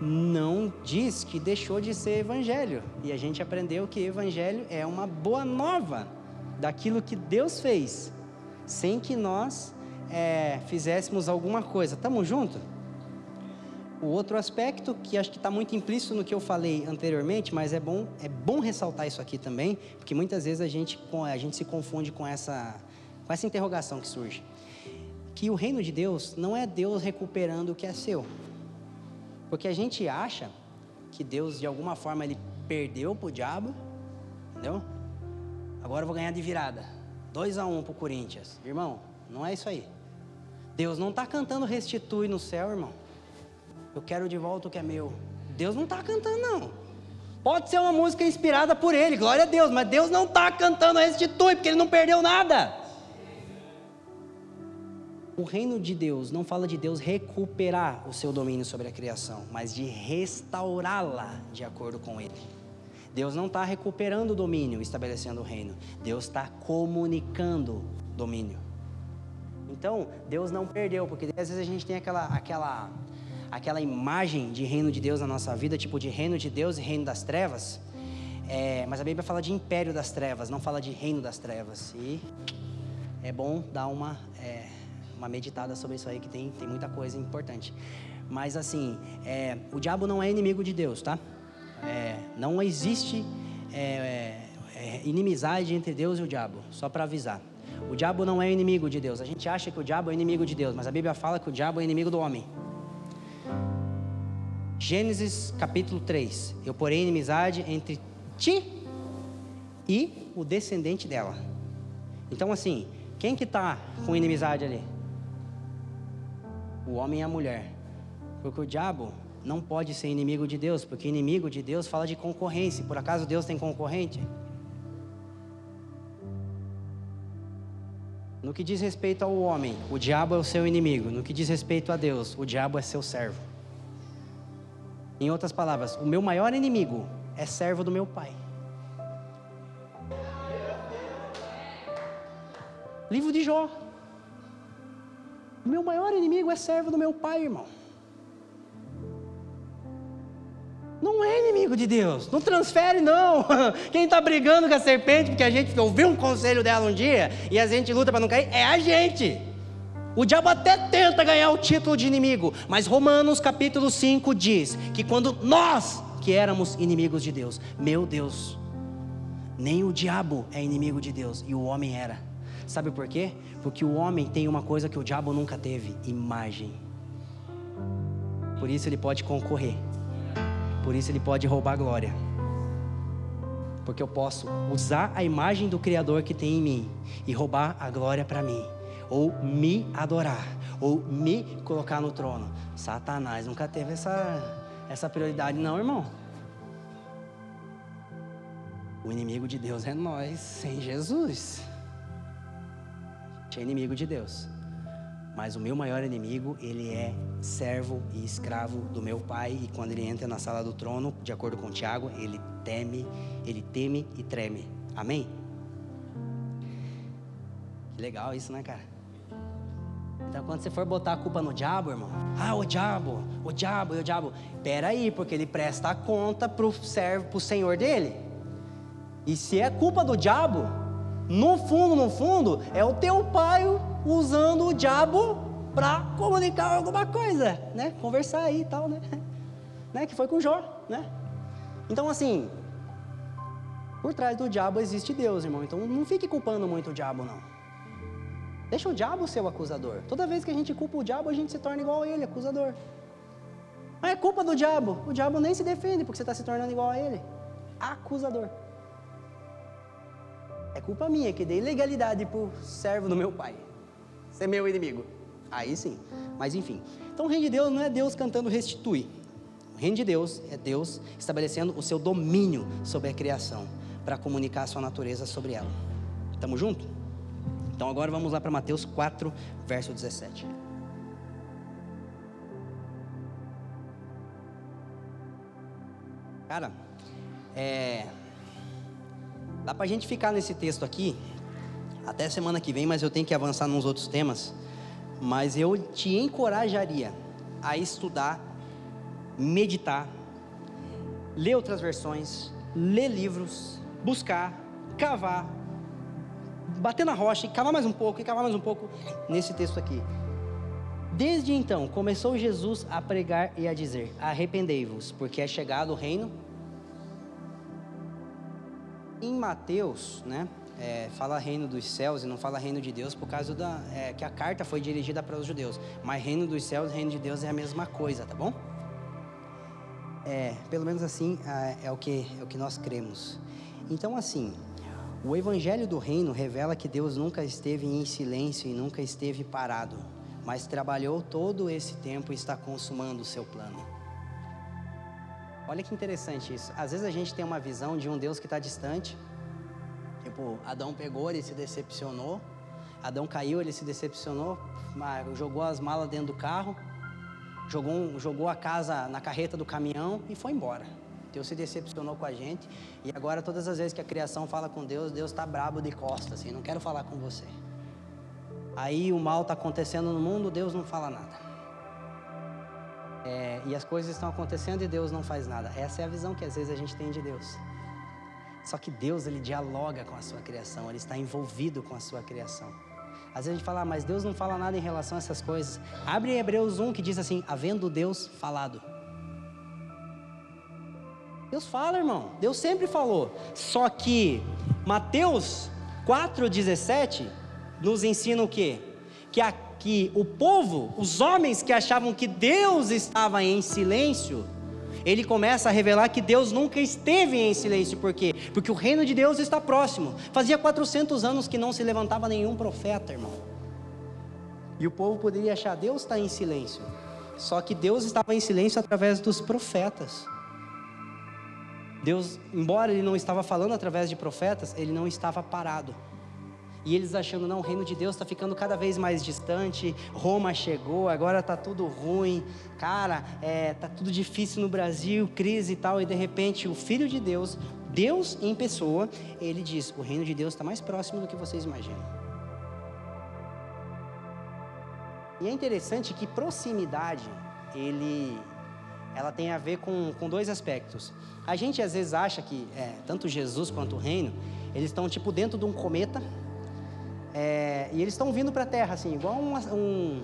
não diz que deixou de ser Evangelho. E a gente aprendeu que Evangelho é uma boa nova daquilo que Deus fez, sem que nós é, fizéssemos alguma coisa. Estamos juntos? O outro aspecto, que acho que está muito implícito no que eu falei anteriormente, mas é bom, é bom ressaltar isso aqui também, porque muitas vezes a gente, a gente se confunde com essa, com essa interrogação que surge. Que o reino de Deus não é Deus recuperando o que é seu. Porque a gente acha que Deus, de alguma forma, ele perdeu para o diabo, entendeu? Agora eu vou ganhar de virada. 2 a 1 um para o Corinthians. Irmão, não é isso aí. Deus não está cantando restitui no céu, irmão. Eu quero de volta o que é meu. Deus não está cantando, não. Pode ser uma música inspirada por ele, glória a Deus, mas Deus não está cantando restitui, porque ele não perdeu nada. O reino de Deus não fala de Deus recuperar o seu domínio sobre a criação, mas de restaurá-la de acordo com Ele. Deus não está recuperando o domínio, estabelecendo o reino. Deus está comunicando domínio. Então, Deus não perdeu, porque às vezes a gente tem aquela, aquela, aquela imagem de reino de Deus na nossa vida, tipo de reino de Deus e reino das trevas. É, mas a Bíblia fala de império das trevas, não fala de reino das trevas. E é bom dar uma. É, uma meditada sobre isso aí, que tem, tem muita coisa importante. Mas assim, é, o diabo não é inimigo de Deus, tá? É, não existe é, é inimizade entre Deus e o diabo, só para avisar. O diabo não é inimigo de Deus. A gente acha que o diabo é inimigo de Deus, mas a Bíblia fala que o diabo é inimigo do homem. Gênesis capítulo 3: Eu porei inimizade entre ti e o descendente dela. Então, assim, quem que está com inimizade ali? o homem e a mulher. Porque o diabo não pode ser inimigo de Deus, porque inimigo de Deus fala de concorrência. Por acaso Deus tem concorrente? No que diz respeito ao homem, o diabo é o seu inimigo. No que diz respeito a Deus, o diabo é seu servo. Em outras palavras, o meu maior inimigo é servo do meu pai. Livro de Jó. O meu maior inimigo é servo do meu pai, irmão. Não é inimigo de Deus. Não transfere, não. Quem está brigando com a serpente, porque a gente ouviu um conselho dela um dia e a gente luta para não cair, é a gente. O diabo até tenta ganhar o título de inimigo, mas Romanos capítulo 5 diz que quando nós, que éramos inimigos de Deus, meu Deus, nem o diabo é inimigo de Deus e o homem era. Sabe por quê? Porque o homem tem uma coisa que o diabo nunca teve: imagem. Por isso ele pode concorrer. Por isso ele pode roubar a glória. Porque eu posso usar a imagem do Criador que tem em mim e roubar a glória para mim. Ou me adorar. Ou me colocar no trono. Satanás nunca teve essa, essa prioridade, não, irmão. O inimigo de Deus é nós, sem Jesus é inimigo de Deus. Mas o meu maior inimigo, ele é servo e escravo do meu pai. E quando ele entra na sala do trono, de acordo com Tiago, ele teme, ele teme e treme. Amém? Que legal isso, né, cara? Então, quando você for botar a culpa no diabo, irmão, ah, o diabo, o diabo, o diabo, pera aí, porque ele presta conta pro servo, pro senhor dele. E se é culpa do diabo, no fundo, no fundo, é o teu pai usando o diabo para comunicar alguma coisa, né? Conversar aí e tal, né? né? Que foi com Jó, né? Então, assim, por trás do diabo existe Deus, irmão. Então, não fique culpando muito o diabo, não. Deixa o diabo ser o acusador. Toda vez que a gente culpa o diabo, a gente se torna igual a ele, acusador. Mas é culpa do diabo. O diabo nem se defende porque você está se tornando igual a ele. Acusador. É culpa minha que dei legalidade para o servo do meu pai. Ser meu inimigo. Aí sim. Mas enfim. Então o reino de Deus não é Deus cantando restitui. O reino de Deus é Deus estabelecendo o seu domínio sobre a criação para comunicar a sua natureza sobre ela. Estamos juntos? Então agora vamos lá para Mateus 4, verso 17. Cara, é, Dá para a gente ficar nesse texto aqui até semana que vem, mas eu tenho que avançar nos outros temas. Mas eu te encorajaria a estudar, meditar, ler outras versões, ler livros, buscar, cavar, bater na rocha e cavar mais um pouco, e cavar mais um pouco nesse texto aqui. Desde então começou Jesus a pregar e a dizer: Arrependei-vos, porque é chegado o reino em Mateus, né, é, fala reino dos céus e não fala reino de Deus por causa da é, que a carta foi dirigida para os judeus. Mas reino dos céus e reino de Deus é a mesma coisa, tá bom? É, pelo menos assim é, é o que é o que nós cremos. Então assim, o evangelho do reino revela que Deus nunca esteve em silêncio e nunca esteve parado, mas trabalhou todo esse tempo e está consumando o seu plano. Olha que interessante isso. Às vezes a gente tem uma visão de um Deus que está distante. Tipo, Adão pegou, ele se decepcionou. Adão caiu, ele se decepcionou, jogou as malas dentro do carro, jogou, jogou a casa na carreta do caminhão e foi embora. Deus se decepcionou com a gente e agora todas as vezes que a criação fala com Deus, Deus está brabo de costas, assim, não quero falar com você. Aí o mal está acontecendo no mundo, Deus não fala nada. É, e as coisas estão acontecendo e Deus não faz nada. Essa é a visão que às vezes a gente tem de Deus. Só que Deus ele dialoga com a sua criação, ele está envolvido com a sua criação. Às vezes a gente fala, ah, mas Deus não fala nada em relação a essas coisas. Abre Hebreus 1 que diz assim: havendo Deus falado. Deus fala, irmão. Deus sempre falou. Só que Mateus 4,17 nos ensina o quê? Que, a, que o povo, os homens que achavam que Deus estava em silêncio, ele começa a revelar que Deus nunca esteve em silêncio. Por quê? Porque o reino de Deus está próximo. Fazia 400 anos que não se levantava nenhum profeta, irmão. E o povo poderia achar Deus está em silêncio. Só que Deus estava em silêncio através dos profetas. Deus, embora ele não estava falando através de profetas, ele não estava parado. E eles achando, não, o reino de Deus está ficando cada vez mais distante, Roma chegou, agora está tudo ruim, cara, é, tá tudo difícil no Brasil, crise e tal, e de repente o Filho de Deus, Deus em pessoa, ele diz: o reino de Deus está mais próximo do que vocês imaginam. E é interessante que proximidade, ele, ela tem a ver com, com dois aspectos. A gente às vezes acha que é, tanto Jesus quanto o reino, eles estão tipo dentro de um cometa é, e eles estão vindo para a Terra, assim, igual um, um,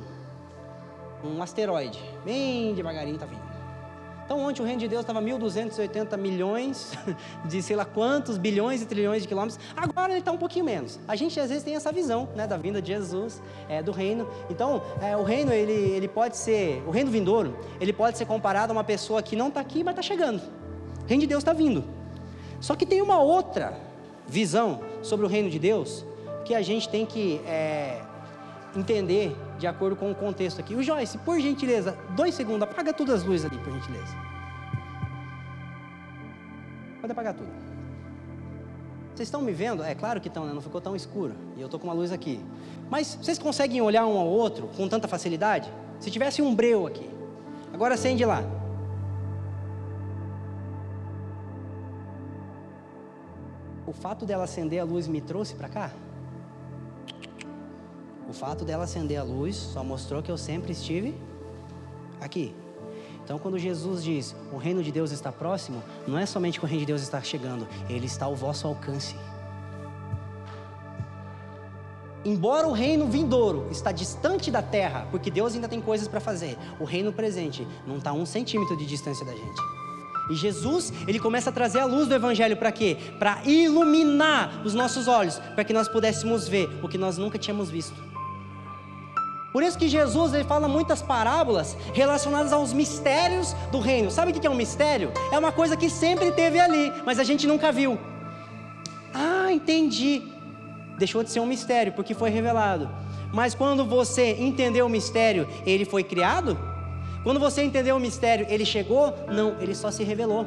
um asteroide. Bem devagarinho está vindo. Então, ontem o reino de Deus estava 1.280 milhões de sei lá quantos bilhões e trilhões de quilômetros. Agora ele está um pouquinho menos. A gente às vezes tem essa visão né, da vinda de Jesus, é, do reino. Então, é, o reino ele, ele pode ser, o reino vindouro, ele pode ser comparado a uma pessoa que não está aqui, mas está chegando. O reino de Deus está vindo. Só que tem uma outra visão sobre o reino de Deus que a gente tem que é, entender de acordo com o contexto aqui. O Joyce, por gentileza, dois segundos, apaga todas as luzes ali, por gentileza. Pode apagar tudo. Vocês estão me vendo? É claro que estão, né? não ficou tão escuro. E eu estou com uma luz aqui. Mas vocês conseguem olhar um ao outro com tanta facilidade? Se tivesse um breu aqui. Agora acende lá. O fato dela acender a luz me trouxe para cá? O fato dela acender a luz só mostrou que eu sempre estive aqui. Então, quando Jesus diz o reino de Deus está próximo, não é somente que o reino de Deus está chegando, ele está ao vosso alcance. Embora o reino vindouro está distante da terra, porque Deus ainda tem coisas para fazer, o reino presente não está a um centímetro de distância da gente. E Jesus, ele começa a trazer a luz do Evangelho para quê? Para iluminar os nossos olhos, para que nós pudéssemos ver o que nós nunca tínhamos visto. Por isso que Jesus ele fala muitas parábolas relacionadas aos mistérios do reino. Sabe o que é um mistério? É uma coisa que sempre teve ali, mas a gente nunca viu. Ah, entendi. Deixou de ser um mistério porque foi revelado. Mas quando você entendeu o mistério, ele foi criado? Quando você entendeu o mistério, ele chegou? Não, ele só se revelou.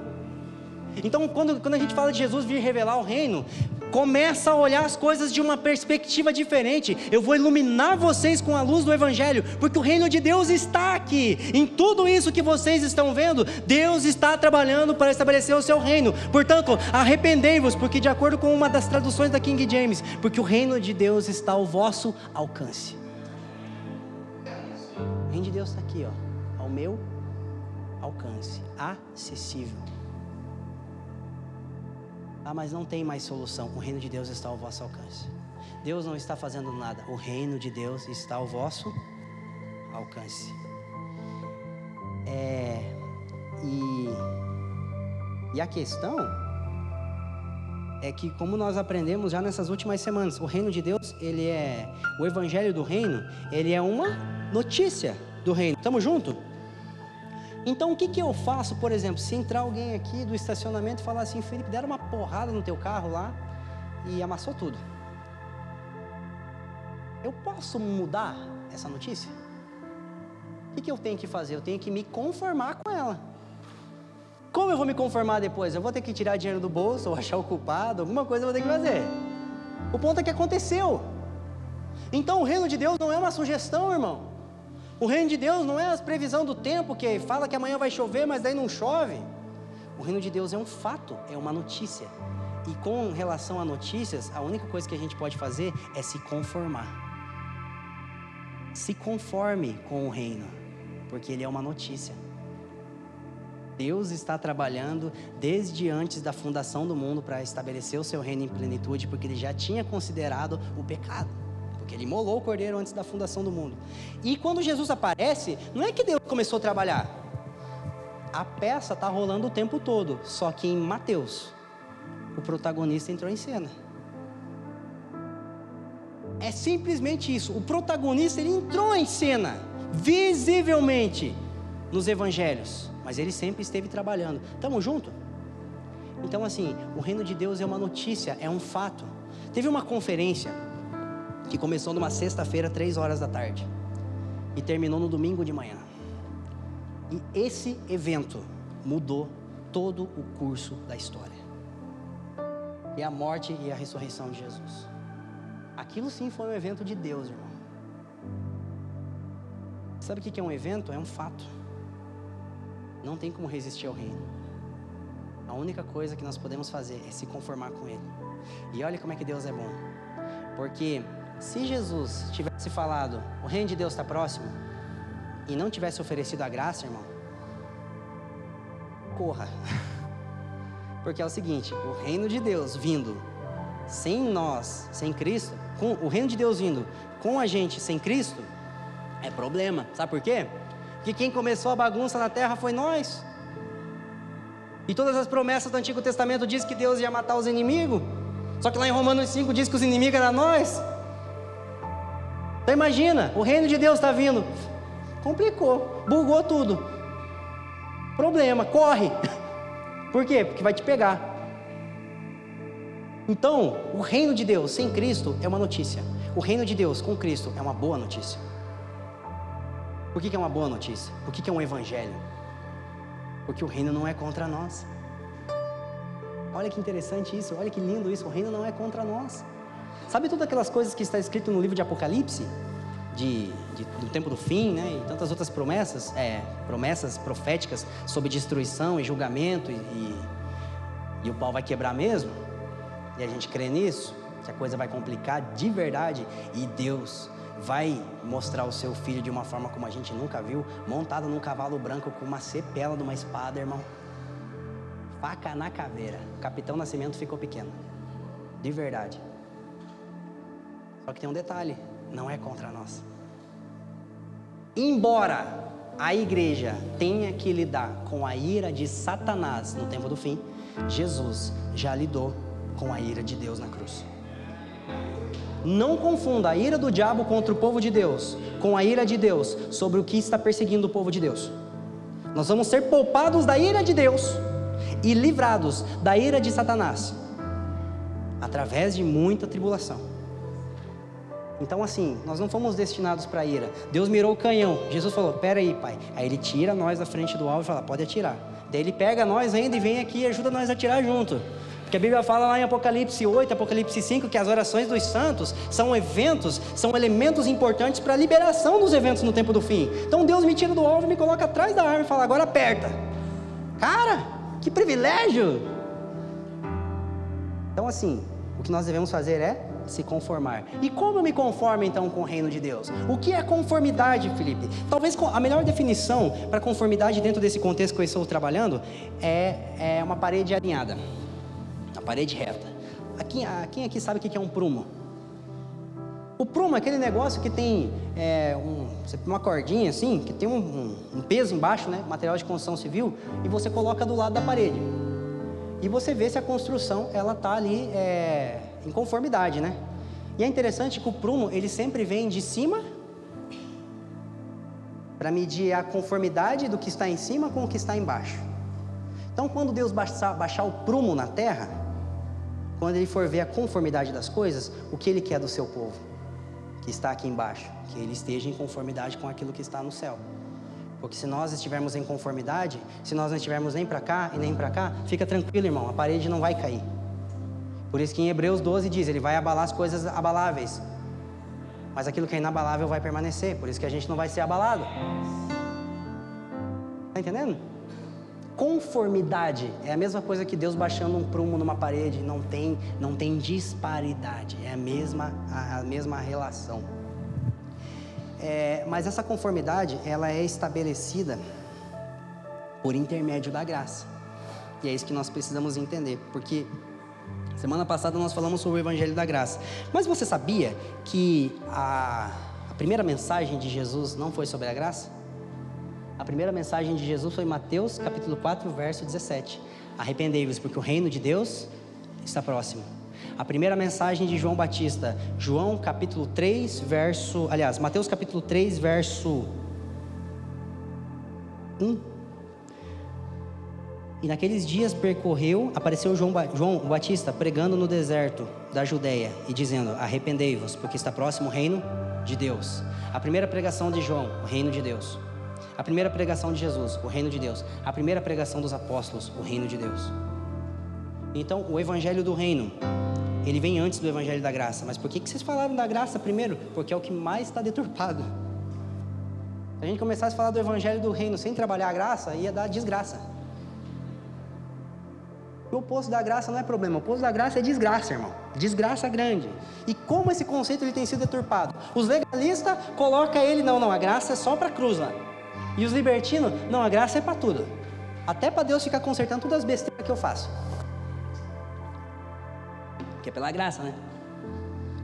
Então, quando, quando a gente fala de Jesus vir revelar o reino, Começa a olhar as coisas de uma perspectiva diferente. Eu vou iluminar vocês com a luz do Evangelho, porque o reino de Deus está aqui. Em tudo isso que vocês estão vendo, Deus está trabalhando para estabelecer o seu reino. Portanto, arrependei-vos, porque de acordo com uma das traduções da King James, porque o reino de Deus está ao vosso alcance. O reino de Deus está aqui, ó, ao meu alcance, acessível. Ah, mas não tem mais solução. O reino de Deus está ao vosso alcance. Deus não está fazendo nada. O reino de Deus está ao vosso alcance. É, e, e a questão é que, como nós aprendemos já nessas últimas semanas, o reino de Deus, ele é o evangelho do reino, ele é uma notícia do reino. Estamos junto? Então o que, que eu faço, por exemplo, se entrar alguém aqui do estacionamento e falar assim, Felipe, deram uma porrada no teu carro lá e amassou tudo. Eu posso mudar essa notícia? O que, que eu tenho que fazer? Eu tenho que me conformar com ela. Como eu vou me conformar depois? Eu vou ter que tirar dinheiro do bolso, ou achar o culpado, alguma coisa eu vou ter que fazer. O ponto é que aconteceu. Então o reino de Deus não é uma sugestão, irmão. O reino de Deus não é a previsão do tempo que fala que amanhã vai chover, mas daí não chove. O reino de Deus é um fato, é uma notícia. E com relação a notícias, a única coisa que a gente pode fazer é se conformar. Se conforme com o reino, porque ele é uma notícia. Deus está trabalhando desde antes da fundação do mundo para estabelecer o seu reino em plenitude, porque ele já tinha considerado o pecado. Porque ele molou o cordeiro antes da fundação do mundo. E quando Jesus aparece, não é que Deus começou a trabalhar. A peça está rolando o tempo todo, só que em Mateus, o protagonista entrou em cena. É simplesmente isso. O protagonista ele entrou em cena, visivelmente, nos evangelhos. Mas ele sempre esteve trabalhando. Tamo junto? Então, assim, o reino de Deus é uma notícia, é um fato. Teve uma conferência que começou numa sexta-feira, três horas da tarde, e terminou no domingo de manhã. E esse evento mudou todo o curso da história. E a morte e a ressurreição de Jesus. Aquilo sim foi um evento de Deus, irmão. Sabe o que é um evento? É um fato. Não tem como resistir ao reino. A única coisa que nós podemos fazer é se conformar com ele. E olha como é que Deus é bom. Porque se Jesus tivesse falado, o reino de Deus está próximo, e não tivesse oferecido a graça, irmão, corra. Porque é o seguinte: o reino de Deus vindo sem nós, sem Cristo, com o reino de Deus vindo com a gente sem Cristo, é problema. Sabe por quê? Porque quem começou a bagunça na terra foi nós. E todas as promessas do Antigo Testamento diz que Deus ia matar os inimigos. Só que lá em Romanos 5 diz que os inimigos eram nós. Então imagina, o reino de Deus está vindo. Complicou, bugou tudo. Problema, corre. Por quê? Porque vai te pegar. Então, o reino de Deus sem Cristo é uma notícia. O reino de Deus com Cristo é uma boa notícia. Por que, que é uma boa notícia? Por que, que é um evangelho? Porque o reino não é contra nós. Olha que interessante isso, olha que lindo isso. O reino não é contra nós. Sabe todas aquelas coisas que está escrito no livro de Apocalipse? De, de, do tempo do fim, né? E tantas outras promessas, é, promessas proféticas sobre destruição e julgamento, e, e, e o pau vai quebrar mesmo. E a gente crê nisso, que a coisa vai complicar de verdade, e Deus vai mostrar o seu filho de uma forma como a gente nunca viu, montado num cavalo branco com uma cepela de uma espada, irmão. Faca na caveira. O Capitão Nascimento ficou pequeno. De verdade. Só que tem um detalhe: não é contra nós. Embora a igreja tenha que lidar com a ira de Satanás no tempo do fim, Jesus já lidou com a ira de Deus na cruz. Não confunda a ira do diabo contra o povo de Deus com a ira de Deus sobre o que está perseguindo o povo de Deus. Nós vamos ser poupados da ira de Deus e livrados da ira de Satanás através de muita tribulação. Então, assim, nós não fomos destinados para ira. Deus mirou o canhão. Jesus falou: Pera aí, pai. Aí ele tira nós da frente do alvo e fala: Pode atirar. Daí ele pega nós ainda e vem aqui e ajuda nós a atirar junto. Porque a Bíblia fala lá em Apocalipse 8, Apocalipse 5, que as orações dos santos são eventos, são elementos importantes para a liberação dos eventos no tempo do fim. Então Deus me tira do alvo e me coloca atrás da arma e fala: Agora aperta. Cara, que privilégio! Então, assim, o que nós devemos fazer é se conformar. E como eu me conformo então com o reino de Deus? O que é conformidade, Felipe? Talvez a melhor definição para conformidade dentro desse contexto que eu estou trabalhando é, é uma parede alinhada, uma parede reta. Aqui, quem aqui sabe o que é um prumo? O prumo é aquele negócio que tem é, um, uma cordinha assim, que tem um, um, um peso embaixo, né? Material de construção civil, e você coloca do lado da parede. E você vê se a construção ela tá ali é, em conformidade, né? E é interessante que o prumo, ele sempre vem de cima para medir a conformidade do que está em cima com o que está embaixo. Então, quando Deus baixar, baixar o prumo na terra, quando Ele for ver a conformidade das coisas, o que Ele quer do seu povo, que está aqui embaixo? Que ele esteja em conformidade com aquilo que está no céu. Porque se nós estivermos em conformidade, se nós não estivermos nem para cá e nem para cá, fica tranquilo, irmão, a parede não vai cair. Por isso que em Hebreus 12 diz, ele vai abalar as coisas abaláveis. Mas aquilo que é inabalável vai permanecer, por isso que a gente não vai ser abalado. Está entendendo? Conformidade é a mesma coisa que Deus baixando um prumo numa parede, não tem, não tem disparidade, é a mesma, a, a mesma relação. É, mas essa conformidade, ela é estabelecida por intermédio da graça. E é isso que nós precisamos entender, porque semana passada nós falamos sobre o Evangelho da Graça. Mas você sabia que a, a primeira mensagem de Jesus não foi sobre a graça? A primeira mensagem de Jesus foi Mateus capítulo 4, verso 17. Arrependei-vos, porque o reino de Deus está próximo. A primeira mensagem de João Batista, João capítulo 3, verso. Aliás, Mateus capítulo 3, verso 1. E naqueles dias percorreu, apareceu João, João Batista pregando no deserto da Judéia e dizendo: Arrependei-vos, porque está próximo o reino de Deus. A primeira pregação de João, o reino de Deus. A primeira pregação de Jesus, o reino de Deus. A primeira pregação dos apóstolos, o reino de Deus. Então, o evangelho do reino ele vem antes do Evangelho da Graça. Mas por que, que vocês falaram da graça primeiro? Porque é o que mais está deturpado. Se a gente começasse a falar do Evangelho do Reino sem trabalhar a graça, ia dar desgraça. O oposto da graça não é problema, o oposto da graça é desgraça, irmão. Desgraça grande. E como esse conceito ele tem sido deturpado? Os legalistas colocam ele, não, não, a graça é só para cruz lá. E os libertinos, não, a graça é para tudo. Até para Deus ficar consertando todas as besteiras que eu faço que é pela graça, né?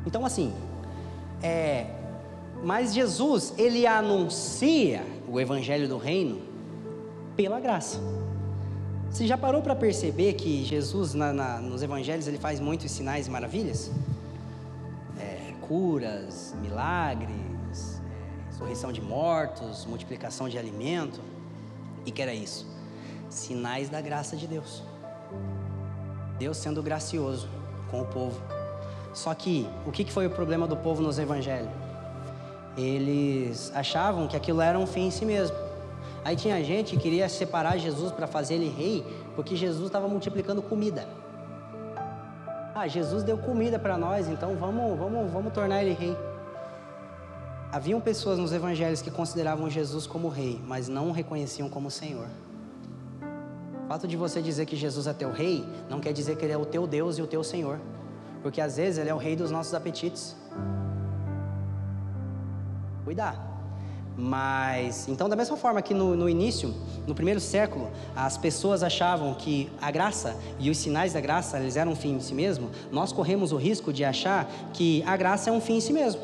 Então, assim, é, mas Jesus, ele anuncia o evangelho do reino pela graça. Você já parou para perceber que Jesus, na, na, nos evangelhos, ele faz muitos sinais e maravilhas? É, curas, milagres, é, ressurreição de mortos, multiplicação de alimento. E que era isso? Sinais da graça de Deus. Deus sendo gracioso com o povo. Só que o que foi o problema do povo nos evangelhos? Eles achavam que aquilo era um fim em si mesmo. Aí tinha gente que queria separar Jesus para fazer ele rei, porque Jesus estava multiplicando comida. Ah, Jesus deu comida para nós, então vamos, vamos, vamos tornar ele rei. Haviam pessoas nos evangelhos que consideravam Jesus como rei, mas não o reconheciam como Senhor. O fato de você dizer que Jesus é teu rei, não quer dizer que ele é o teu Deus e o teu Senhor. Porque às vezes ele é o rei dos nossos apetites. Cuidar. Mas, então, da mesma forma que no, no, início, no primeiro século, as pessoas achavam que a graça e os sinais da graça eles eram um fim em si mesmo, nós corremos o risco de achar que a graça é um fim em si mesmo.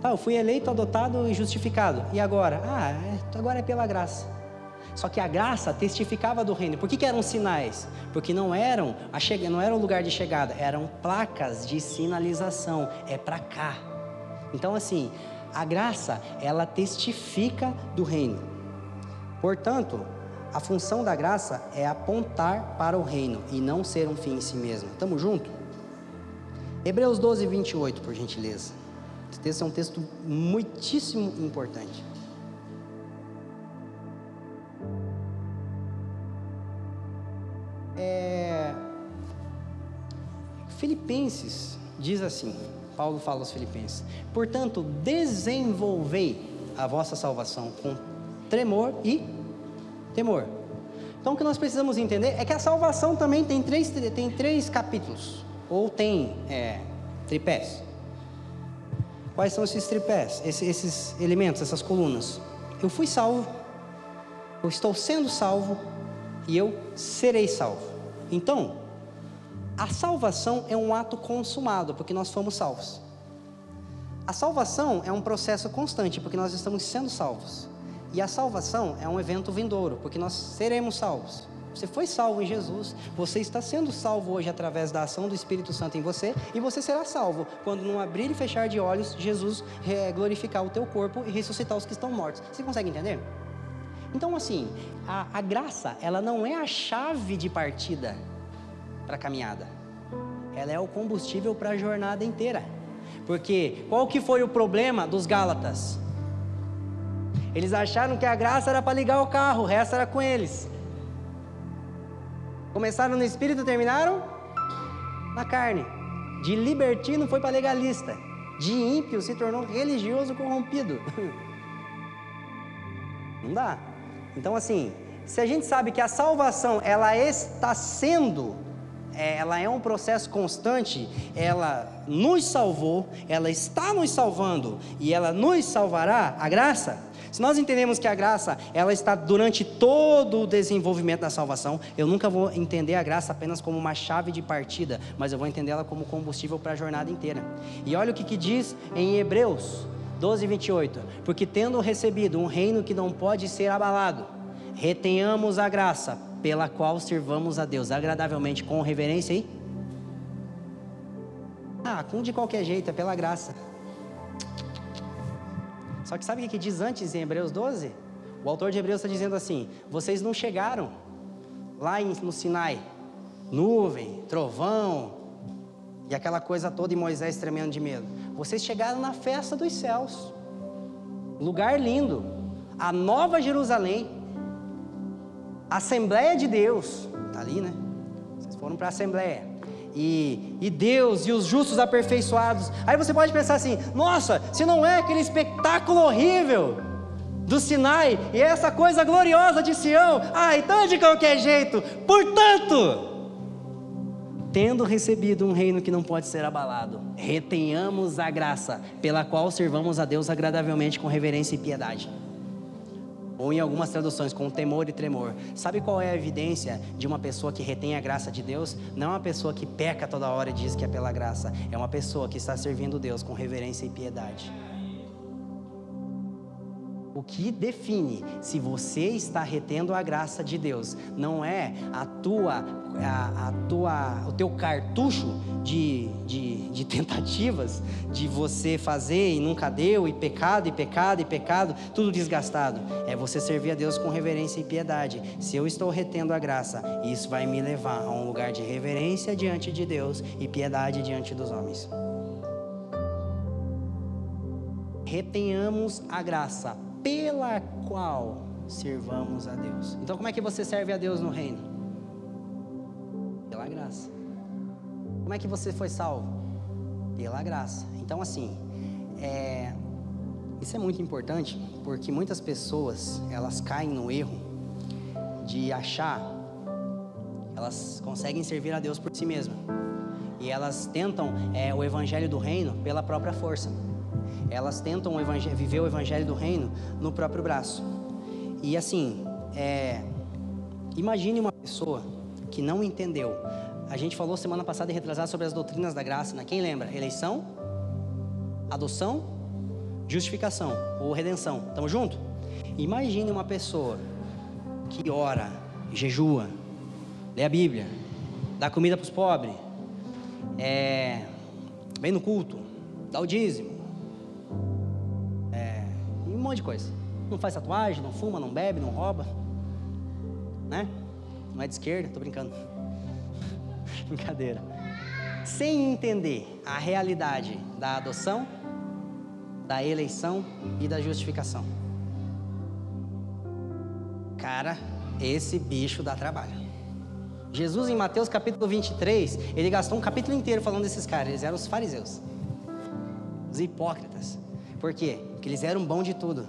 Tá, eu fui eleito, adotado e justificado. E agora? Ah, é, agora é pela graça. Só que a graça testificava do reino. Por que, que eram sinais? Porque não eram a chega, não era o lugar de chegada, eram placas de sinalização. É para cá. Então assim, a graça ela testifica do reino. Portanto, a função da graça é apontar para o reino e não ser um fim em si mesmo. Tamo junto? Hebreus 12, 28, por gentileza. Esse texto é um texto muitíssimo importante. É... Filipenses diz assim: Paulo fala aos Filipenses: Portanto, desenvolvei a vossa salvação com tremor e temor. Então, o que nós precisamos entender é que a salvação também tem três, tem três capítulos, ou tem é, tripés. Quais são esses tripés, esses, esses elementos, essas colunas? Eu fui salvo, eu estou sendo salvo e eu serei salvo. Então, a salvação é um ato consumado, porque nós fomos salvos. A salvação é um processo constante, porque nós estamos sendo salvos. E a salvação é um evento vindouro, porque nós seremos salvos. Você foi salvo em Jesus. Você está sendo salvo hoje através da ação do Espírito Santo em você. E você será salvo quando, num abrir e fechar de olhos, Jesus glorificar o teu corpo e ressuscitar os que estão mortos. Você consegue entender? Então, assim, a, a graça, ela não é a chave de partida para a caminhada. Ela é o combustível para a jornada inteira. Porque qual que foi o problema dos Gálatas? Eles acharam que a graça era para ligar o carro, o resto era com eles. Começaram no espírito, terminaram na carne. De libertino foi para legalista. De ímpio se tornou religioso corrompido. Não dá. Então assim, se a gente sabe que a salvação ela está sendo ela é um processo constante, ela nos salvou, ela está nos salvando e ela nos salvará, a graça. Se nós entendemos que a graça, ela está durante todo o desenvolvimento da salvação, eu nunca vou entender a graça apenas como uma chave de partida, mas eu vou entender ela como combustível para a jornada inteira. E olha o que, que diz em Hebreus 12, 28. Porque tendo recebido um reino que não pode ser abalado, retenhamos a graça pela qual servamos a Deus agradavelmente com reverência e ah, com de qualquer jeito, é pela graça. Só que sabe o que diz antes em Hebreus 12? O autor de Hebreus está dizendo assim: vocês não chegaram lá no Sinai, nuvem, trovão e aquela coisa toda e Moisés tremendo de medo. Vocês chegaram na festa dos céus, lugar lindo, a nova Jerusalém, Assembleia de Deus, tá ali, né? Vocês foram para a Assembleia. E, e Deus e os justos aperfeiçoados. Aí você pode pensar assim: nossa, se não é aquele espetáculo horrível do Sinai e essa coisa gloriosa de Sião, ah, então é de qualquer jeito. Portanto, tendo recebido um reino que não pode ser abalado, retenhamos a graça pela qual servamos a Deus agradavelmente com reverência e piedade ou em algumas traduções, com temor e tremor. Sabe qual é a evidência de uma pessoa que retém a graça de Deus? Não é uma pessoa que peca toda hora e diz que é pela graça, é uma pessoa que está servindo Deus com reverência e piedade. O que define se você está retendo a graça de Deus não é a tua, a, a tua, o teu cartucho de, de, de, tentativas de você fazer e nunca deu, e pecado, e pecado, e pecado, tudo desgastado. É você servir a Deus com reverência e piedade. Se eu estou retendo a graça, isso vai me levar a um lugar de reverência diante de Deus e piedade diante dos homens. Retenhamos a graça pela qual servamos a Deus. Então, como é que você serve a Deus no reino? Pela graça. Como é que você foi salvo? Pela graça. Então, assim, é, isso é muito importante porque muitas pessoas elas caem no erro de achar elas conseguem servir a Deus por si mesmas e elas tentam é, o evangelho do reino pela própria força elas tentam o viver o evangelho do reino no próprio braço. E assim, é, imagine uma pessoa que não entendeu. A gente falou semana passada e retrasada sobre as doutrinas da graça, né? Quem lembra? Eleição, adoção, justificação ou redenção. Tamo junto? Imagine uma pessoa que ora, jejua, lê a Bíblia, dá comida para os pobres, é, vem no culto, dá o dízimo, monte de coisa. Não faz tatuagem, não fuma, não bebe, não rouba. Né? Não é de esquerda, tô brincando. Brincadeira. Sem entender a realidade da adoção, da eleição e da justificação. Cara, esse bicho dá trabalho. Jesus, em Mateus capítulo 23, ele gastou um capítulo inteiro falando desses caras. Eles eram os fariseus, os hipócritas. Por quê? Porque eles eram bons de tudo.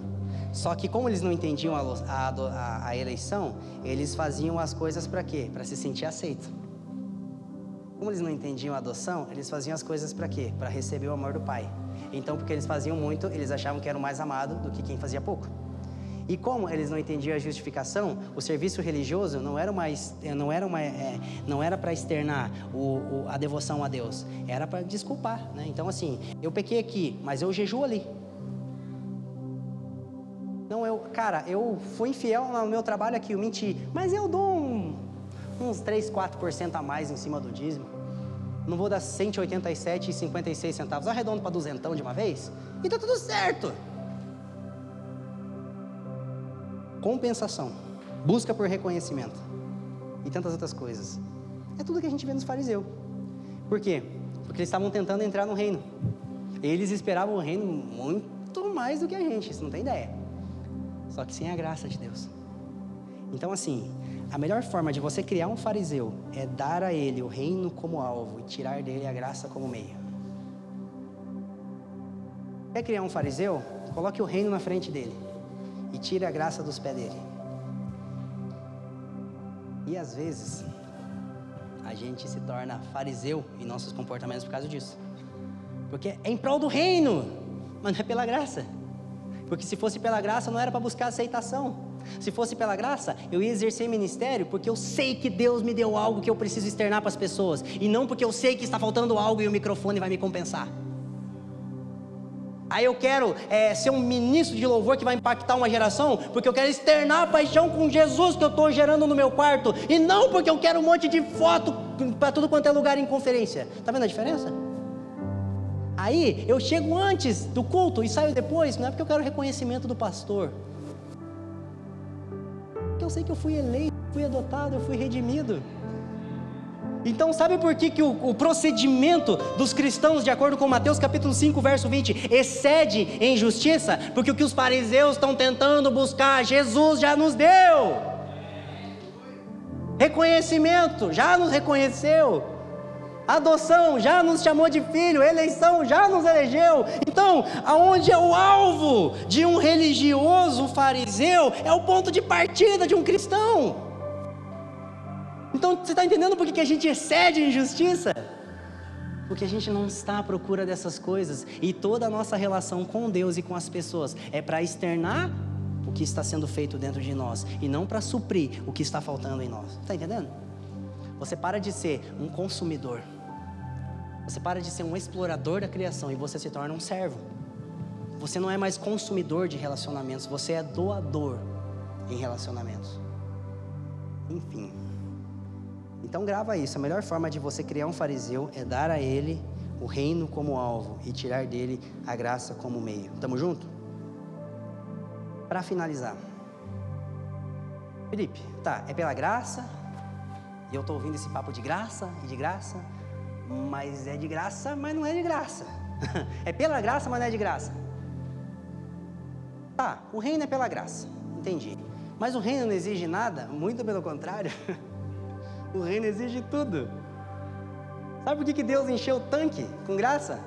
Só que como eles não entendiam a, a, a, eleição, eles faziam as coisas para quê? Para se sentir aceito. Como eles não entendiam a adoção, eles faziam as coisas para quê? Para receber o amor do Pai. Então, porque eles faziam muito, eles achavam que eram mais amados do que quem fazia pouco. E como eles não entendiam a justificação, o serviço religioso não era uma, não era uma, é, não era para externar o, o, a devoção a Deus, era para desculpar, né? Então assim, eu pequei aqui, mas eu jejuo ali. Não, eu, cara, eu fui infiel no meu trabalho aqui, eu menti, mas eu dou um uns 3, 4% a mais em cima do dízimo. Não vou dar 187,56 centavos, arredondo para duzentão de uma vez, e tá tudo certo. Compensação, busca por reconhecimento e tantas outras coisas. É tudo que a gente vê nos fariseus. Por quê? Porque eles estavam tentando entrar no reino. Eles esperavam o reino muito mais do que a gente, você não tem ideia. Só que sem a graça de Deus. Então, assim, a melhor forma de você criar um fariseu é dar a ele o reino como alvo e tirar dele a graça como meio. Quer criar um fariseu? Coloque o reino na frente dele e tire a graça dos pés dele. E às vezes, a gente se torna fariseu em nossos comportamentos por causa disso. Porque é em prol do reino, mas não é pela graça. Porque se fosse pela graça, não era para buscar aceitação. Se fosse pela graça, eu ia exercer ministério porque eu sei que Deus me deu algo que eu preciso externar para as pessoas. E não porque eu sei que está faltando algo e o microfone vai me compensar. Aí eu quero é, ser um ministro de louvor que vai impactar uma geração, porque eu quero externar a paixão com Jesus que eu estou gerando no meu quarto, e não porque eu quero um monte de foto para tudo quanto é lugar em conferência. Está vendo a diferença? Aí eu chego antes do culto e saio depois, não é porque eu quero reconhecimento do pastor, porque eu sei que eu fui eleito, fui adotado, eu fui redimido. Então, sabe por que, que o, o, procedimento dos cristãos, de acordo com Mateus capítulo 5, verso 20, excede em justiça? Porque o que os fariseus estão tentando buscar, Jesus já nos deu. Reconhecimento, já nos reconheceu. Adoção, já nos chamou de filho. Eleição, já nos elegeu. Então, aonde é o alvo de um religioso fariseu, é o ponto de partida de um cristão. Então, você está entendendo por que a gente excede em justiça? Porque a gente não está à procura dessas coisas. E toda a nossa relação com Deus e com as pessoas é para externar o que está sendo feito dentro de nós. E não para suprir o que está faltando em nós. Está entendendo? Você para de ser um consumidor. Você para de ser um explorador da criação e você se torna um servo. Você não é mais consumidor de relacionamentos, você é doador em relacionamentos. Enfim. Então grava isso. A melhor forma de você criar um fariseu é dar a ele o reino como alvo e tirar dele a graça como meio. Tamo junto? Para finalizar. Felipe, tá, é pela graça, e eu tô ouvindo esse papo de graça e de graça, mas é de graça, mas não é de graça. é pela graça, mas não é de graça. Tá, o reino é pela graça, entendi. Mas o reino não exige nada, muito pelo contrário. O reino exige tudo. Sabe por que, que Deus encheu o tanque com graça?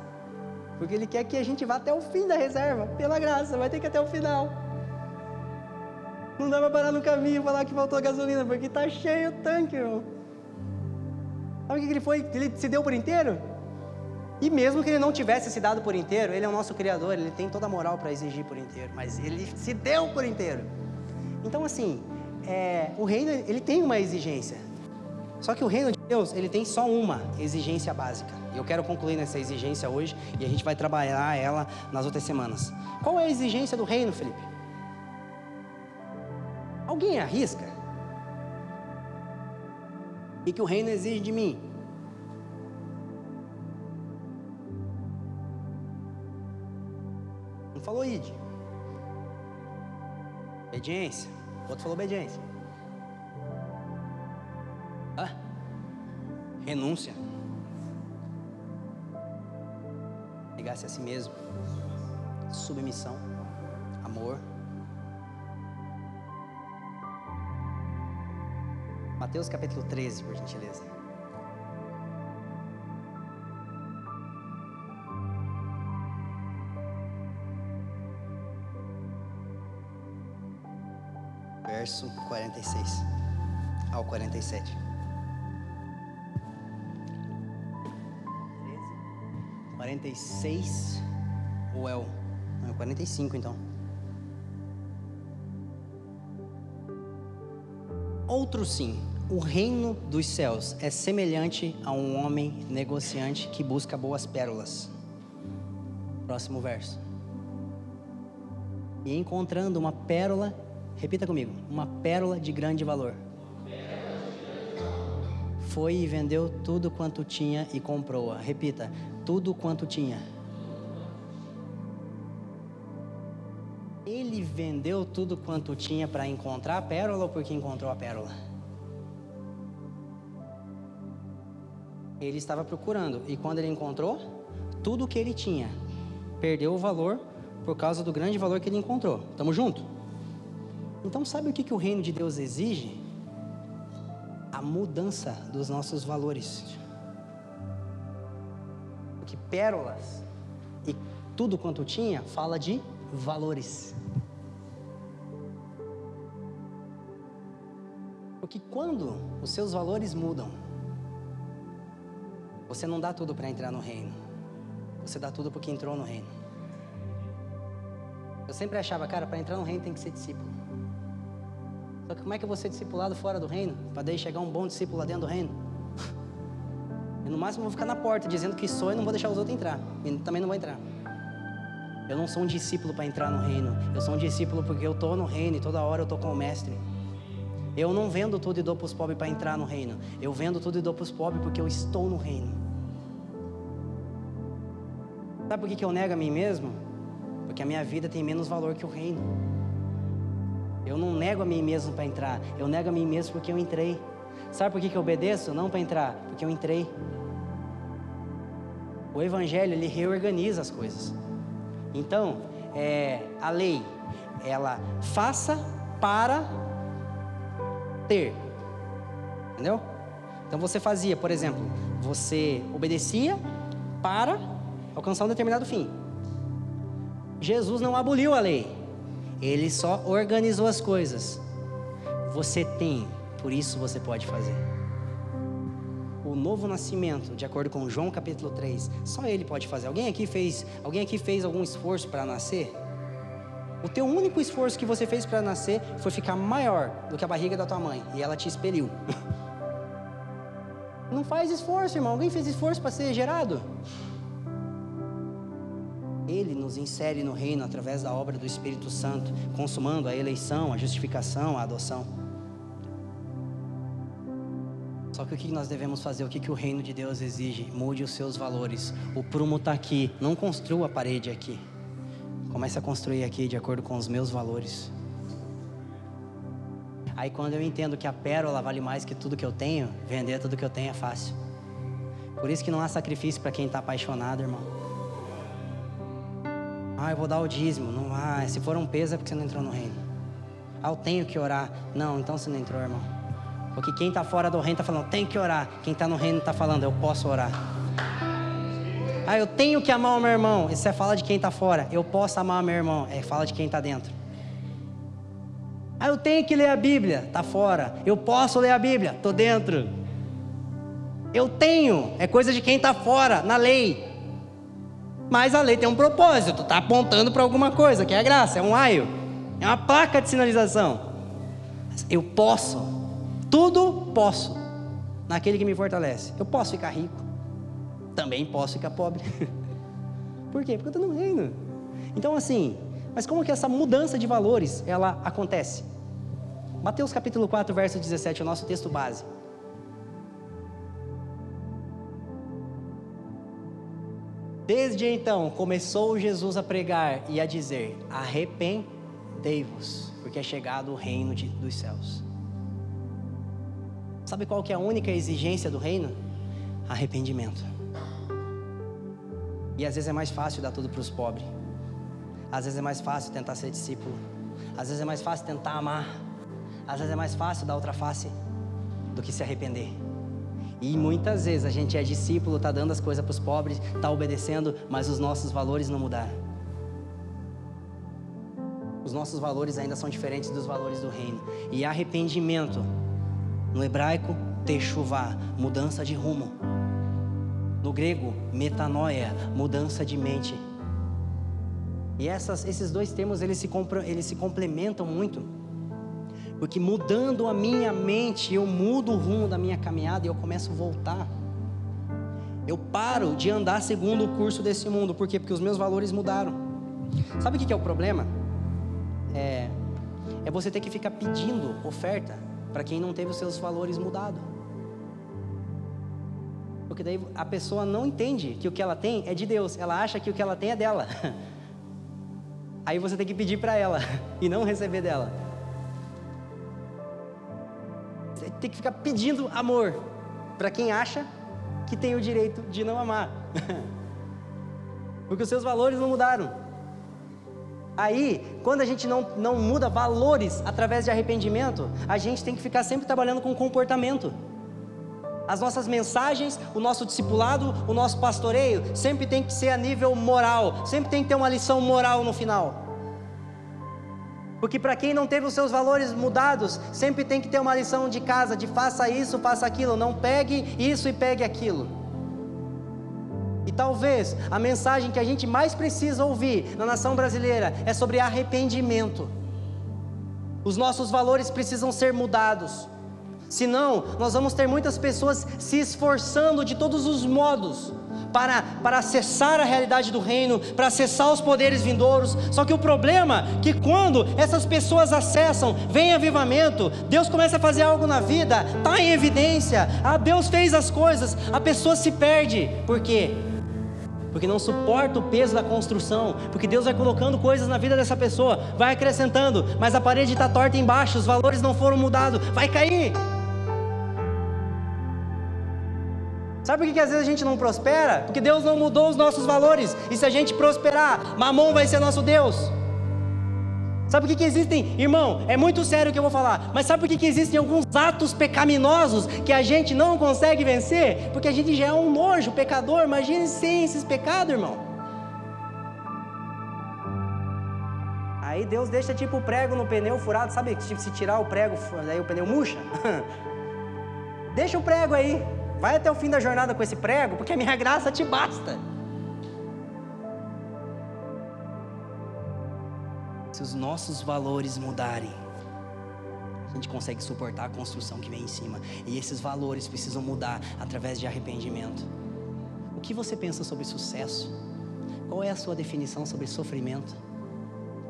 Porque Ele quer que a gente vá até o fim da reserva, pela graça, vai ter que ir até o final. Não dá para parar no caminho e falar que faltou gasolina, porque está cheio o tanque, irmão. Sabe o que ele foi? Ele se deu por inteiro? E mesmo que ele não tivesse se dado por inteiro, ele é o nosso Criador, ele tem toda a moral para exigir por inteiro, mas ele se deu por inteiro. Então, assim, é, o reino ele tem uma exigência. Só que o reino de Deus, ele tem só uma exigência básica. E eu quero concluir nessa exigência hoje e a gente vai trabalhar ela nas outras semanas. Qual é a exigência do reino, Felipe? Alguém arrisca? O que o reino exige de mim? Não falou ide. Obediência. O outro falou obediência. Renúncia. Negar-se a si mesmo. Submissão. Amor. Mateus capítulo 13, por gentileza. Verso 46 ao 47. 46 ou é o. Não, é 45 então. Outro sim, o reino dos céus é semelhante a um homem negociante que busca boas pérolas. Próximo verso. E encontrando uma pérola, repita comigo, uma pérola de grande valor. foi e vendeu tudo quanto tinha e comprou-a. Repita: tudo quanto tinha. Ele vendeu tudo quanto tinha para encontrar a pérola ou porque encontrou a pérola? Ele estava procurando e quando ele encontrou, tudo o que ele tinha perdeu o valor por causa do grande valor que ele encontrou. Tamo junto? Então sabe o que, que o reino de Deus exige? A mudança dos nossos valores. Porque pérolas e tudo quanto tinha fala de valores. Porque quando os seus valores mudam, você não dá tudo para entrar no reino. Você dá tudo porque entrou no reino. Eu sempre achava, cara, para entrar no reino tem que ser discípulo. Só que como é que eu vou ser discipulado fora do reino? Para daí chegar um bom discípulo lá dentro do reino? Eu no máximo vou ficar na porta dizendo que sou e não vou deixar os outros entrar. E também não vou entrar. Eu não sou um discípulo para entrar no reino. Eu sou um discípulo porque eu estou no reino e toda hora eu estou com o mestre. Eu não vendo tudo e dou para os pobres para entrar no reino. Eu vendo tudo e dou para os pobres porque eu estou no reino. Sabe por que, que eu nego a mim mesmo? Porque a minha vida tem menos valor que o reino. Eu não nego a mim mesmo para entrar. Eu nego a mim mesmo porque eu entrei. Sabe por que, que eu obedeço? Não para entrar, porque eu entrei. O Evangelho, ele reorganiza as coisas. Então, é, a lei, ela faça para ter. Entendeu? Então você fazia, por exemplo, você obedecia para alcançar um determinado fim. Jesus não aboliu a lei, ele só organizou as coisas. Você tem, por isso você pode fazer o novo nascimento, de acordo com João capítulo 3, só ele pode fazer. Alguém aqui fez, alguém aqui fez algum esforço para nascer? O teu único esforço que você fez para nascer foi ficar maior do que a barriga da tua mãe e ela te expeliu. Não faz esforço, irmão. Alguém fez esforço para ser gerado? Ele nos insere no reino através da obra do Espírito Santo, consumando a eleição, a justificação, a adoção. Só que o que nós devemos fazer? O que, que o reino de Deus exige? Mude os seus valores. O prumo está aqui. Não construa a parede aqui. Comece a construir aqui de acordo com os meus valores. Aí quando eu entendo que a pérola vale mais que tudo que eu tenho, vender tudo que eu tenho é fácil. Por isso que não há sacrifício para quem está apaixonado, irmão. Ah, eu vou dar o dízimo. Não, ah, se for um peso é porque você não entrou no reino. Ah, eu tenho que orar. Não, então você não entrou, irmão. Porque quem está fora do reino está falando, tem que orar. Quem está no reino está falando, eu posso orar. Ah, eu tenho que amar o meu irmão. Isso é fala de quem está fora. Eu posso amar o meu irmão. É fala de quem está dentro. Ah, eu tenho que ler a Bíblia. Está fora. Eu posso ler a Bíblia. Estou dentro. Eu tenho. É coisa de quem está fora, na lei. Mas a lei tem um propósito. Está apontando para alguma coisa, que é a graça. É um aio. É uma placa de sinalização. Eu posso. Tudo posso naquele que me fortalece. Eu posso ficar rico, também posso ficar pobre. Por quê? Porque eu estou no reino. Então, assim, mas como que essa mudança de valores ela acontece? Mateus capítulo 4, verso 17, é o nosso texto base. Desde então começou Jesus a pregar e a dizer: Arrependei-vos, porque é chegado o reino de, dos céus. Sabe qual que é a única exigência do reino? Arrependimento. E às vezes é mais fácil dar tudo para os pobres. Às vezes é mais fácil tentar ser discípulo. Às vezes é mais fácil tentar amar. Às vezes é mais fácil dar outra face do que se arrepender. E muitas vezes a gente é discípulo, está dando as coisas para os pobres, está obedecendo, mas os nossos valores não mudaram. Os nossos valores ainda são diferentes dos valores do reino. E arrependimento no hebraico, techuvá, mudança de rumo. No grego, metanoia, mudança de mente. E essas, esses dois termos eles se, eles se complementam muito. Porque mudando a minha mente, eu mudo o rumo da minha caminhada e eu começo a voltar. Eu paro de andar segundo o curso desse mundo. Por quê? Porque os meus valores mudaram. Sabe o que é o problema? É, é você ter que ficar pedindo oferta para quem não teve os seus valores mudados. Porque daí a pessoa não entende que o que ela tem é de Deus, ela acha que o que ela tem é dela. Aí você tem que pedir para ela e não receber dela. Você tem que ficar pedindo amor para quem acha que tem o direito de não amar. Porque os seus valores não mudaram. Aí, quando a gente não, não muda valores através de arrependimento, a gente tem que ficar sempre trabalhando com comportamento. As nossas mensagens, o nosso discipulado, o nosso pastoreio, sempre tem que ser a nível moral, sempre tem que ter uma lição moral no final. Porque para quem não teve os seus valores mudados, sempre tem que ter uma lição de casa, de faça isso, faça aquilo, não pegue isso e pegue aquilo. E talvez a mensagem que a gente mais precisa ouvir na nação brasileira é sobre arrependimento. Os nossos valores precisam ser mudados. Senão, nós vamos ter muitas pessoas se esforçando de todos os modos para, para acessar a realidade do reino, para acessar os poderes vindouros. Só que o problema é que quando essas pessoas acessam, vem avivamento, Deus começa a fazer algo na vida, está em evidência, ah, Deus fez as coisas, a pessoa se perde. Por quê? porque não suporta o peso da construção, porque Deus vai colocando coisas na vida dessa pessoa, vai acrescentando, mas a parede está torta embaixo, os valores não foram mudados, vai cair. Sabe por que, que às vezes a gente não prospera? Porque Deus não mudou os nossos valores. E se a gente prosperar, Mamon vai ser nosso Deus. Sabe por que, que existem, irmão? É muito sério o que eu vou falar, mas sabe por que, que existem alguns atos pecaminosos que a gente não consegue vencer? Porque a gente já é um nojo, pecador. Imagine sem esses pecados, irmão. Aí Deus deixa tipo o prego no pneu furado, sabe? Tipo, se tirar o prego, aí o pneu murcha. deixa o prego aí. Vai até o fim da jornada com esse prego, porque a minha graça te basta. Se os nossos valores mudarem, a gente consegue suportar a construção que vem em cima. E esses valores precisam mudar através de arrependimento. O que você pensa sobre sucesso? Qual é a sua definição sobre sofrimento?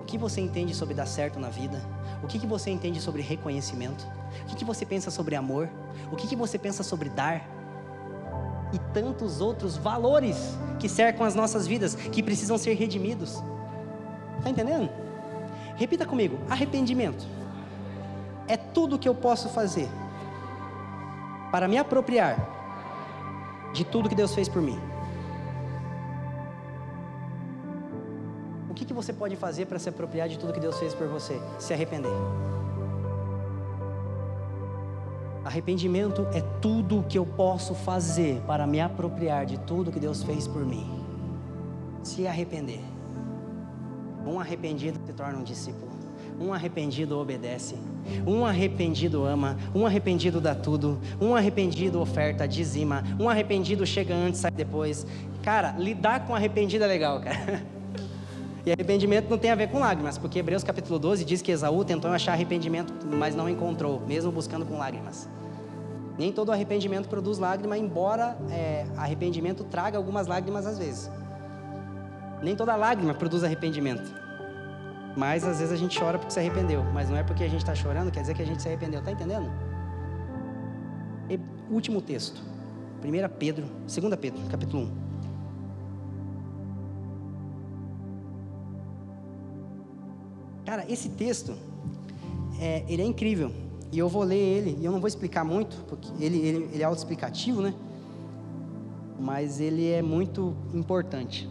O que você entende sobre dar certo na vida? O que, que você entende sobre reconhecimento? O que, que você pensa sobre amor? O que, que você pensa sobre dar? E tantos outros valores que cercam as nossas vidas, que precisam ser redimidos. Está entendendo? Repita comigo: arrependimento é tudo que eu posso fazer para me apropriar de tudo que Deus fez por mim. O que, que você pode fazer para se apropriar de tudo que Deus fez por você? Se arrepender. Arrependimento é tudo que eu posso fazer para me apropriar de tudo que Deus fez por mim. Se arrepender. Um arrependido se torna um discípulo. Um arrependido obedece. Um arrependido ama. Um arrependido dá tudo. Um arrependido oferta, dizima. Um arrependido chega antes, sai depois. Cara, lidar com arrependido é legal, cara. E arrependimento não tem a ver com lágrimas, porque Hebreus capítulo 12 diz que Esaú tentou achar arrependimento, mas não encontrou, mesmo buscando com lágrimas. Nem todo arrependimento produz lágrima, embora é, arrependimento traga algumas lágrimas às vezes. Nem toda lágrima produz arrependimento. Mas às vezes a gente chora porque se arrependeu. Mas não é porque a gente está chorando, quer dizer que a gente se arrependeu. Está entendendo? E, último texto. 1 Pedro, 2 Pedro, capítulo 1. Cara, esse texto, é, ele é incrível. E eu vou ler ele, e eu não vou explicar muito, porque ele, ele, ele é autoexplicativo, né? Mas ele é muito importante.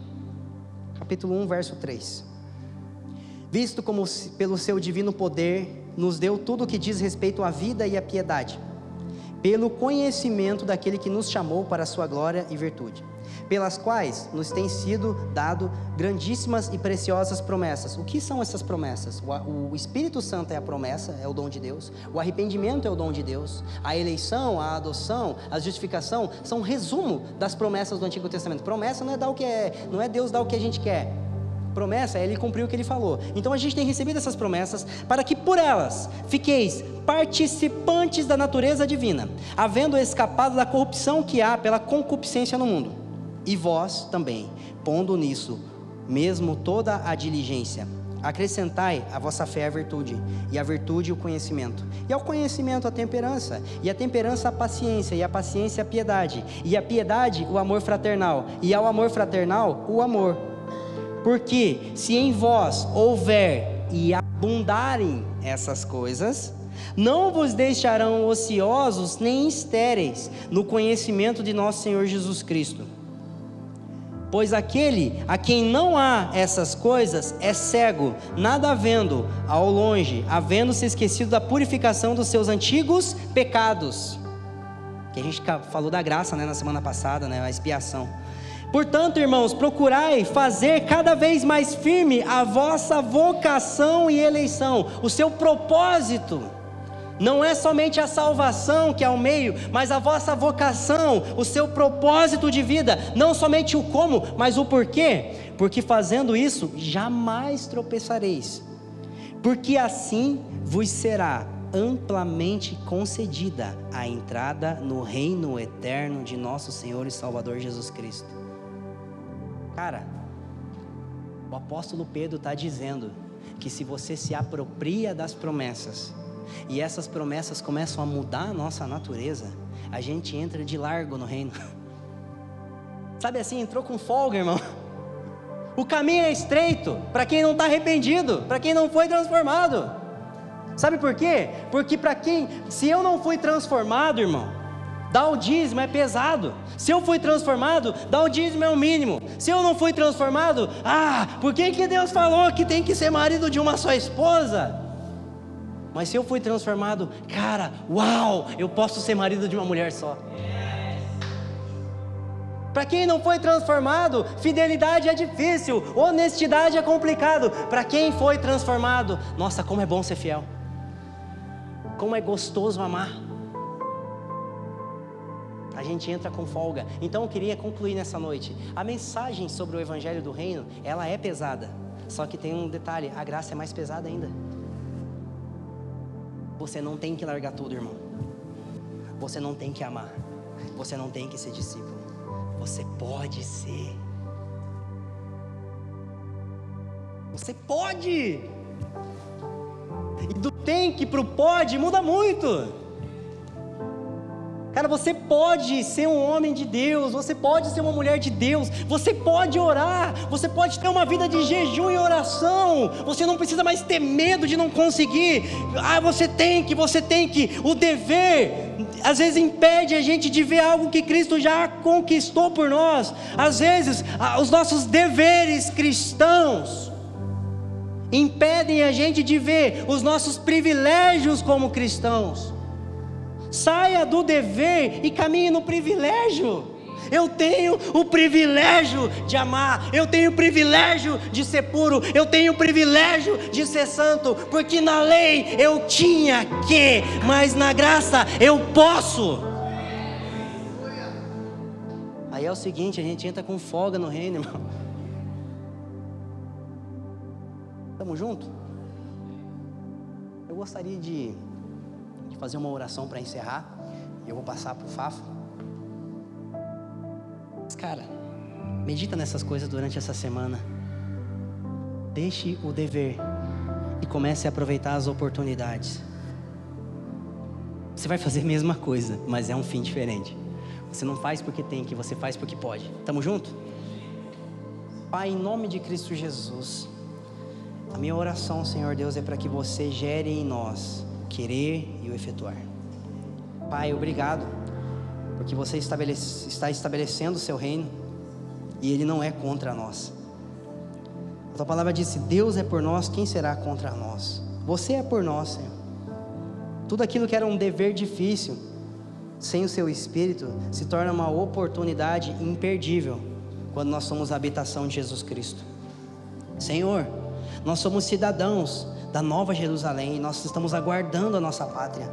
Capítulo 1, verso 3. Visto como pelo seu divino poder nos deu tudo o que diz respeito à vida e à piedade, pelo conhecimento daquele que nos chamou para a sua glória e virtude pelas quais nos têm sido dado grandíssimas e preciosas promessas. O que são essas promessas? O, Espírito Santo é a promessa, é o dom de Deus. O arrependimento é o dom de Deus. A eleição, a adoção, a justificação são um resumo das promessas do Antigo Testamento. Promessa não é dar o que é, não é Deus dar o que a gente quer. Promessa é ele cumprir o que ele falou. Então a gente tem recebido essas promessas para que por elas fiqueis participantes da natureza divina, havendo escapado da corrupção que há pela concupiscência no mundo e vós também, pondo nisso mesmo toda a diligência, Acrescentai a vossa fé a virtude, e a virtude o conhecimento, e ao conhecimento a temperança, e a temperança a paciência, e a paciência a piedade, e a piedade o amor fraternal, e ao amor fraternal o amor. Porque se em vós houver e abundarem essas coisas, não vos deixarão ociosos nem estéreis no conhecimento de nosso Senhor Jesus Cristo. Pois aquele a quem não há essas coisas é cego, nada vendo, ao longe, havendo se esquecido da purificação dos seus antigos pecados. Que a gente falou da graça né, na semana passada, né, a expiação. Portanto, irmãos, procurai fazer cada vez mais firme a vossa vocação e eleição, o seu propósito não é somente a salvação que é o meio, mas a vossa vocação, o seu propósito de vida, não somente o como, mas o porquê. Porque fazendo isso, jamais tropeçareis. Porque assim vos será amplamente concedida a entrada no reino eterno de nosso Senhor e Salvador Jesus Cristo. Cara, o apóstolo Pedro está dizendo que se você se apropria das promessas, e essas promessas começam a mudar a nossa natureza, a gente entra de largo no reino. Sabe assim, entrou com folga, irmão. O caminho é estreito para quem não está arrependido, para quem não foi transformado. Sabe por quê? Porque para quem, se eu não fui transformado, irmão, dar o dízimo é pesado. Se eu fui transformado, dar o dízimo é o mínimo. Se eu não fui transformado, ah, por que, que Deus falou que tem que ser marido de uma só esposa? Mas se eu fui transformado, cara, uau, eu posso ser marido de uma mulher só. Para quem não foi transformado, fidelidade é difícil, honestidade é complicado. Para quem foi transformado, nossa, como é bom ser fiel. Como é gostoso amar. A gente entra com folga. Então eu queria concluir nessa noite. A mensagem sobre o evangelho do reino, ela é pesada. Só que tem um detalhe, a graça é mais pesada ainda. Você não tem que largar tudo, irmão. Você não tem que amar. Você não tem que ser discípulo. Você pode ser. Você pode. E do tem que para o pode muda muito. Cara, você pode ser um homem de Deus, você pode ser uma mulher de Deus, você pode orar, você pode ter uma vida de jejum e oração, você não precisa mais ter medo de não conseguir. Ah, você tem que, você tem que. O dever, às vezes, impede a gente de ver algo que Cristo já conquistou por nós. Às vezes, os nossos deveres cristãos impedem a gente de ver os nossos privilégios como cristãos. Saia do dever e caminhe no privilégio. Eu tenho o privilégio de amar, eu tenho o privilégio de ser puro, eu tenho o privilégio de ser santo, porque na lei eu tinha que, mas na graça eu posso. Aí é o seguinte, a gente entra com folga no reino, irmão. Tamo junto? Eu gostaria de fazer uma oração para encerrar. E eu vou passar para o Fafo. Mas, cara, medita nessas coisas durante essa semana. Deixe o dever e comece a aproveitar as oportunidades. Você vai fazer a mesma coisa, mas é um fim diferente. Você não faz porque tem que, você faz porque pode. Tamo junto? Pai, em nome de Cristo Jesus, a minha oração, Senhor Deus, é para que você gere em nós querer e o efetuar. Pai, obrigado, porque você estabelece, está estabelecendo o seu reino e ele não é contra nós. A tua palavra disse: Deus é por nós, quem será contra nós? Você é por nós, Senhor. Tudo aquilo que era um dever difícil, sem o seu espírito, se torna uma oportunidade imperdível quando nós somos a habitação de Jesus Cristo. Senhor, nós somos cidadãos da Nova Jerusalém, e nós estamos aguardando a nossa pátria.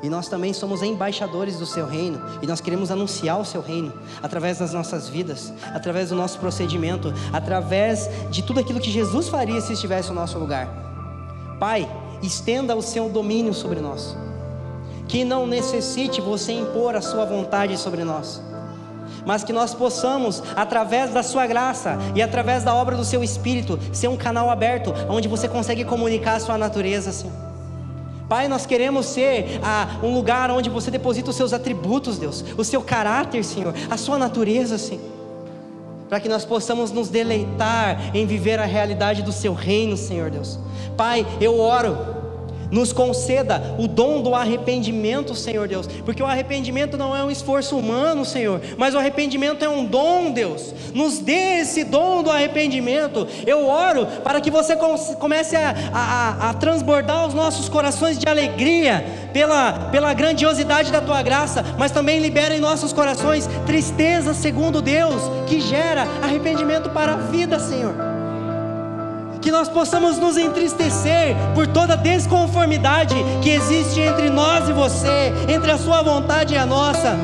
E nós também somos embaixadores do seu reino, e nós queremos anunciar o seu reino através das nossas vidas, através do nosso procedimento, através de tudo aquilo que Jesus faria se estivesse no nosso lugar. Pai, estenda o seu domínio sobre nós, que não necessite você impor a sua vontade sobre nós, mas que nós possamos, através da Sua graça e através da obra do Seu Espírito, ser um canal aberto onde você consegue comunicar a Sua natureza, Senhor. Pai, nós queremos ser ah, um lugar onde você deposita os seus atributos, Deus, o seu caráter, Senhor, a sua natureza, Senhor. Para que nós possamos nos deleitar em viver a realidade do seu reino, Senhor Deus. Pai, eu oro nos conceda o dom do arrependimento, Senhor Deus, porque o arrependimento não é um esforço humano, Senhor, mas o arrependimento é um dom, Deus. Nos dê esse dom do arrependimento. Eu oro para que você comece a, a, a transbordar os nossos corações de alegria pela, pela grandiosidade da tua graça, mas também libera em nossos corações tristeza segundo Deus, que gera arrependimento para a vida, Senhor que nós possamos nos entristecer por toda desconformidade que existe entre nós e você, entre a Sua vontade e a nossa.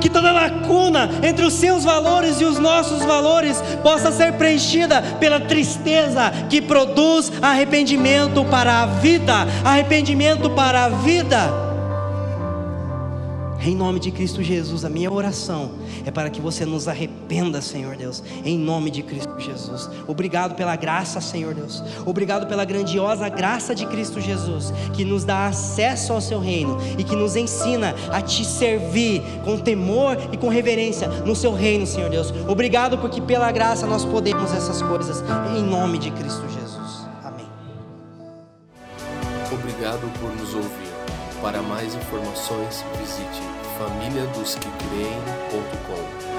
Que toda lacuna entre os seus valores e os nossos valores possa ser preenchida pela tristeza que produz arrependimento para a vida, arrependimento para a vida. Em nome de Cristo Jesus, a minha oração é para que você nos arrependa, Senhor Deus, em nome de Cristo Jesus. Obrigado pela graça, Senhor Deus. Obrigado pela grandiosa graça de Cristo Jesus, que nos dá acesso ao seu reino e que nos ensina a te servir com temor e com reverência no seu reino, Senhor Deus. Obrigado porque pela graça nós podemos essas coisas, em nome de Cristo Jesus. Amém. Obrigado por nos ouvir. Para mais informações, visite famíliadosquecreem.com.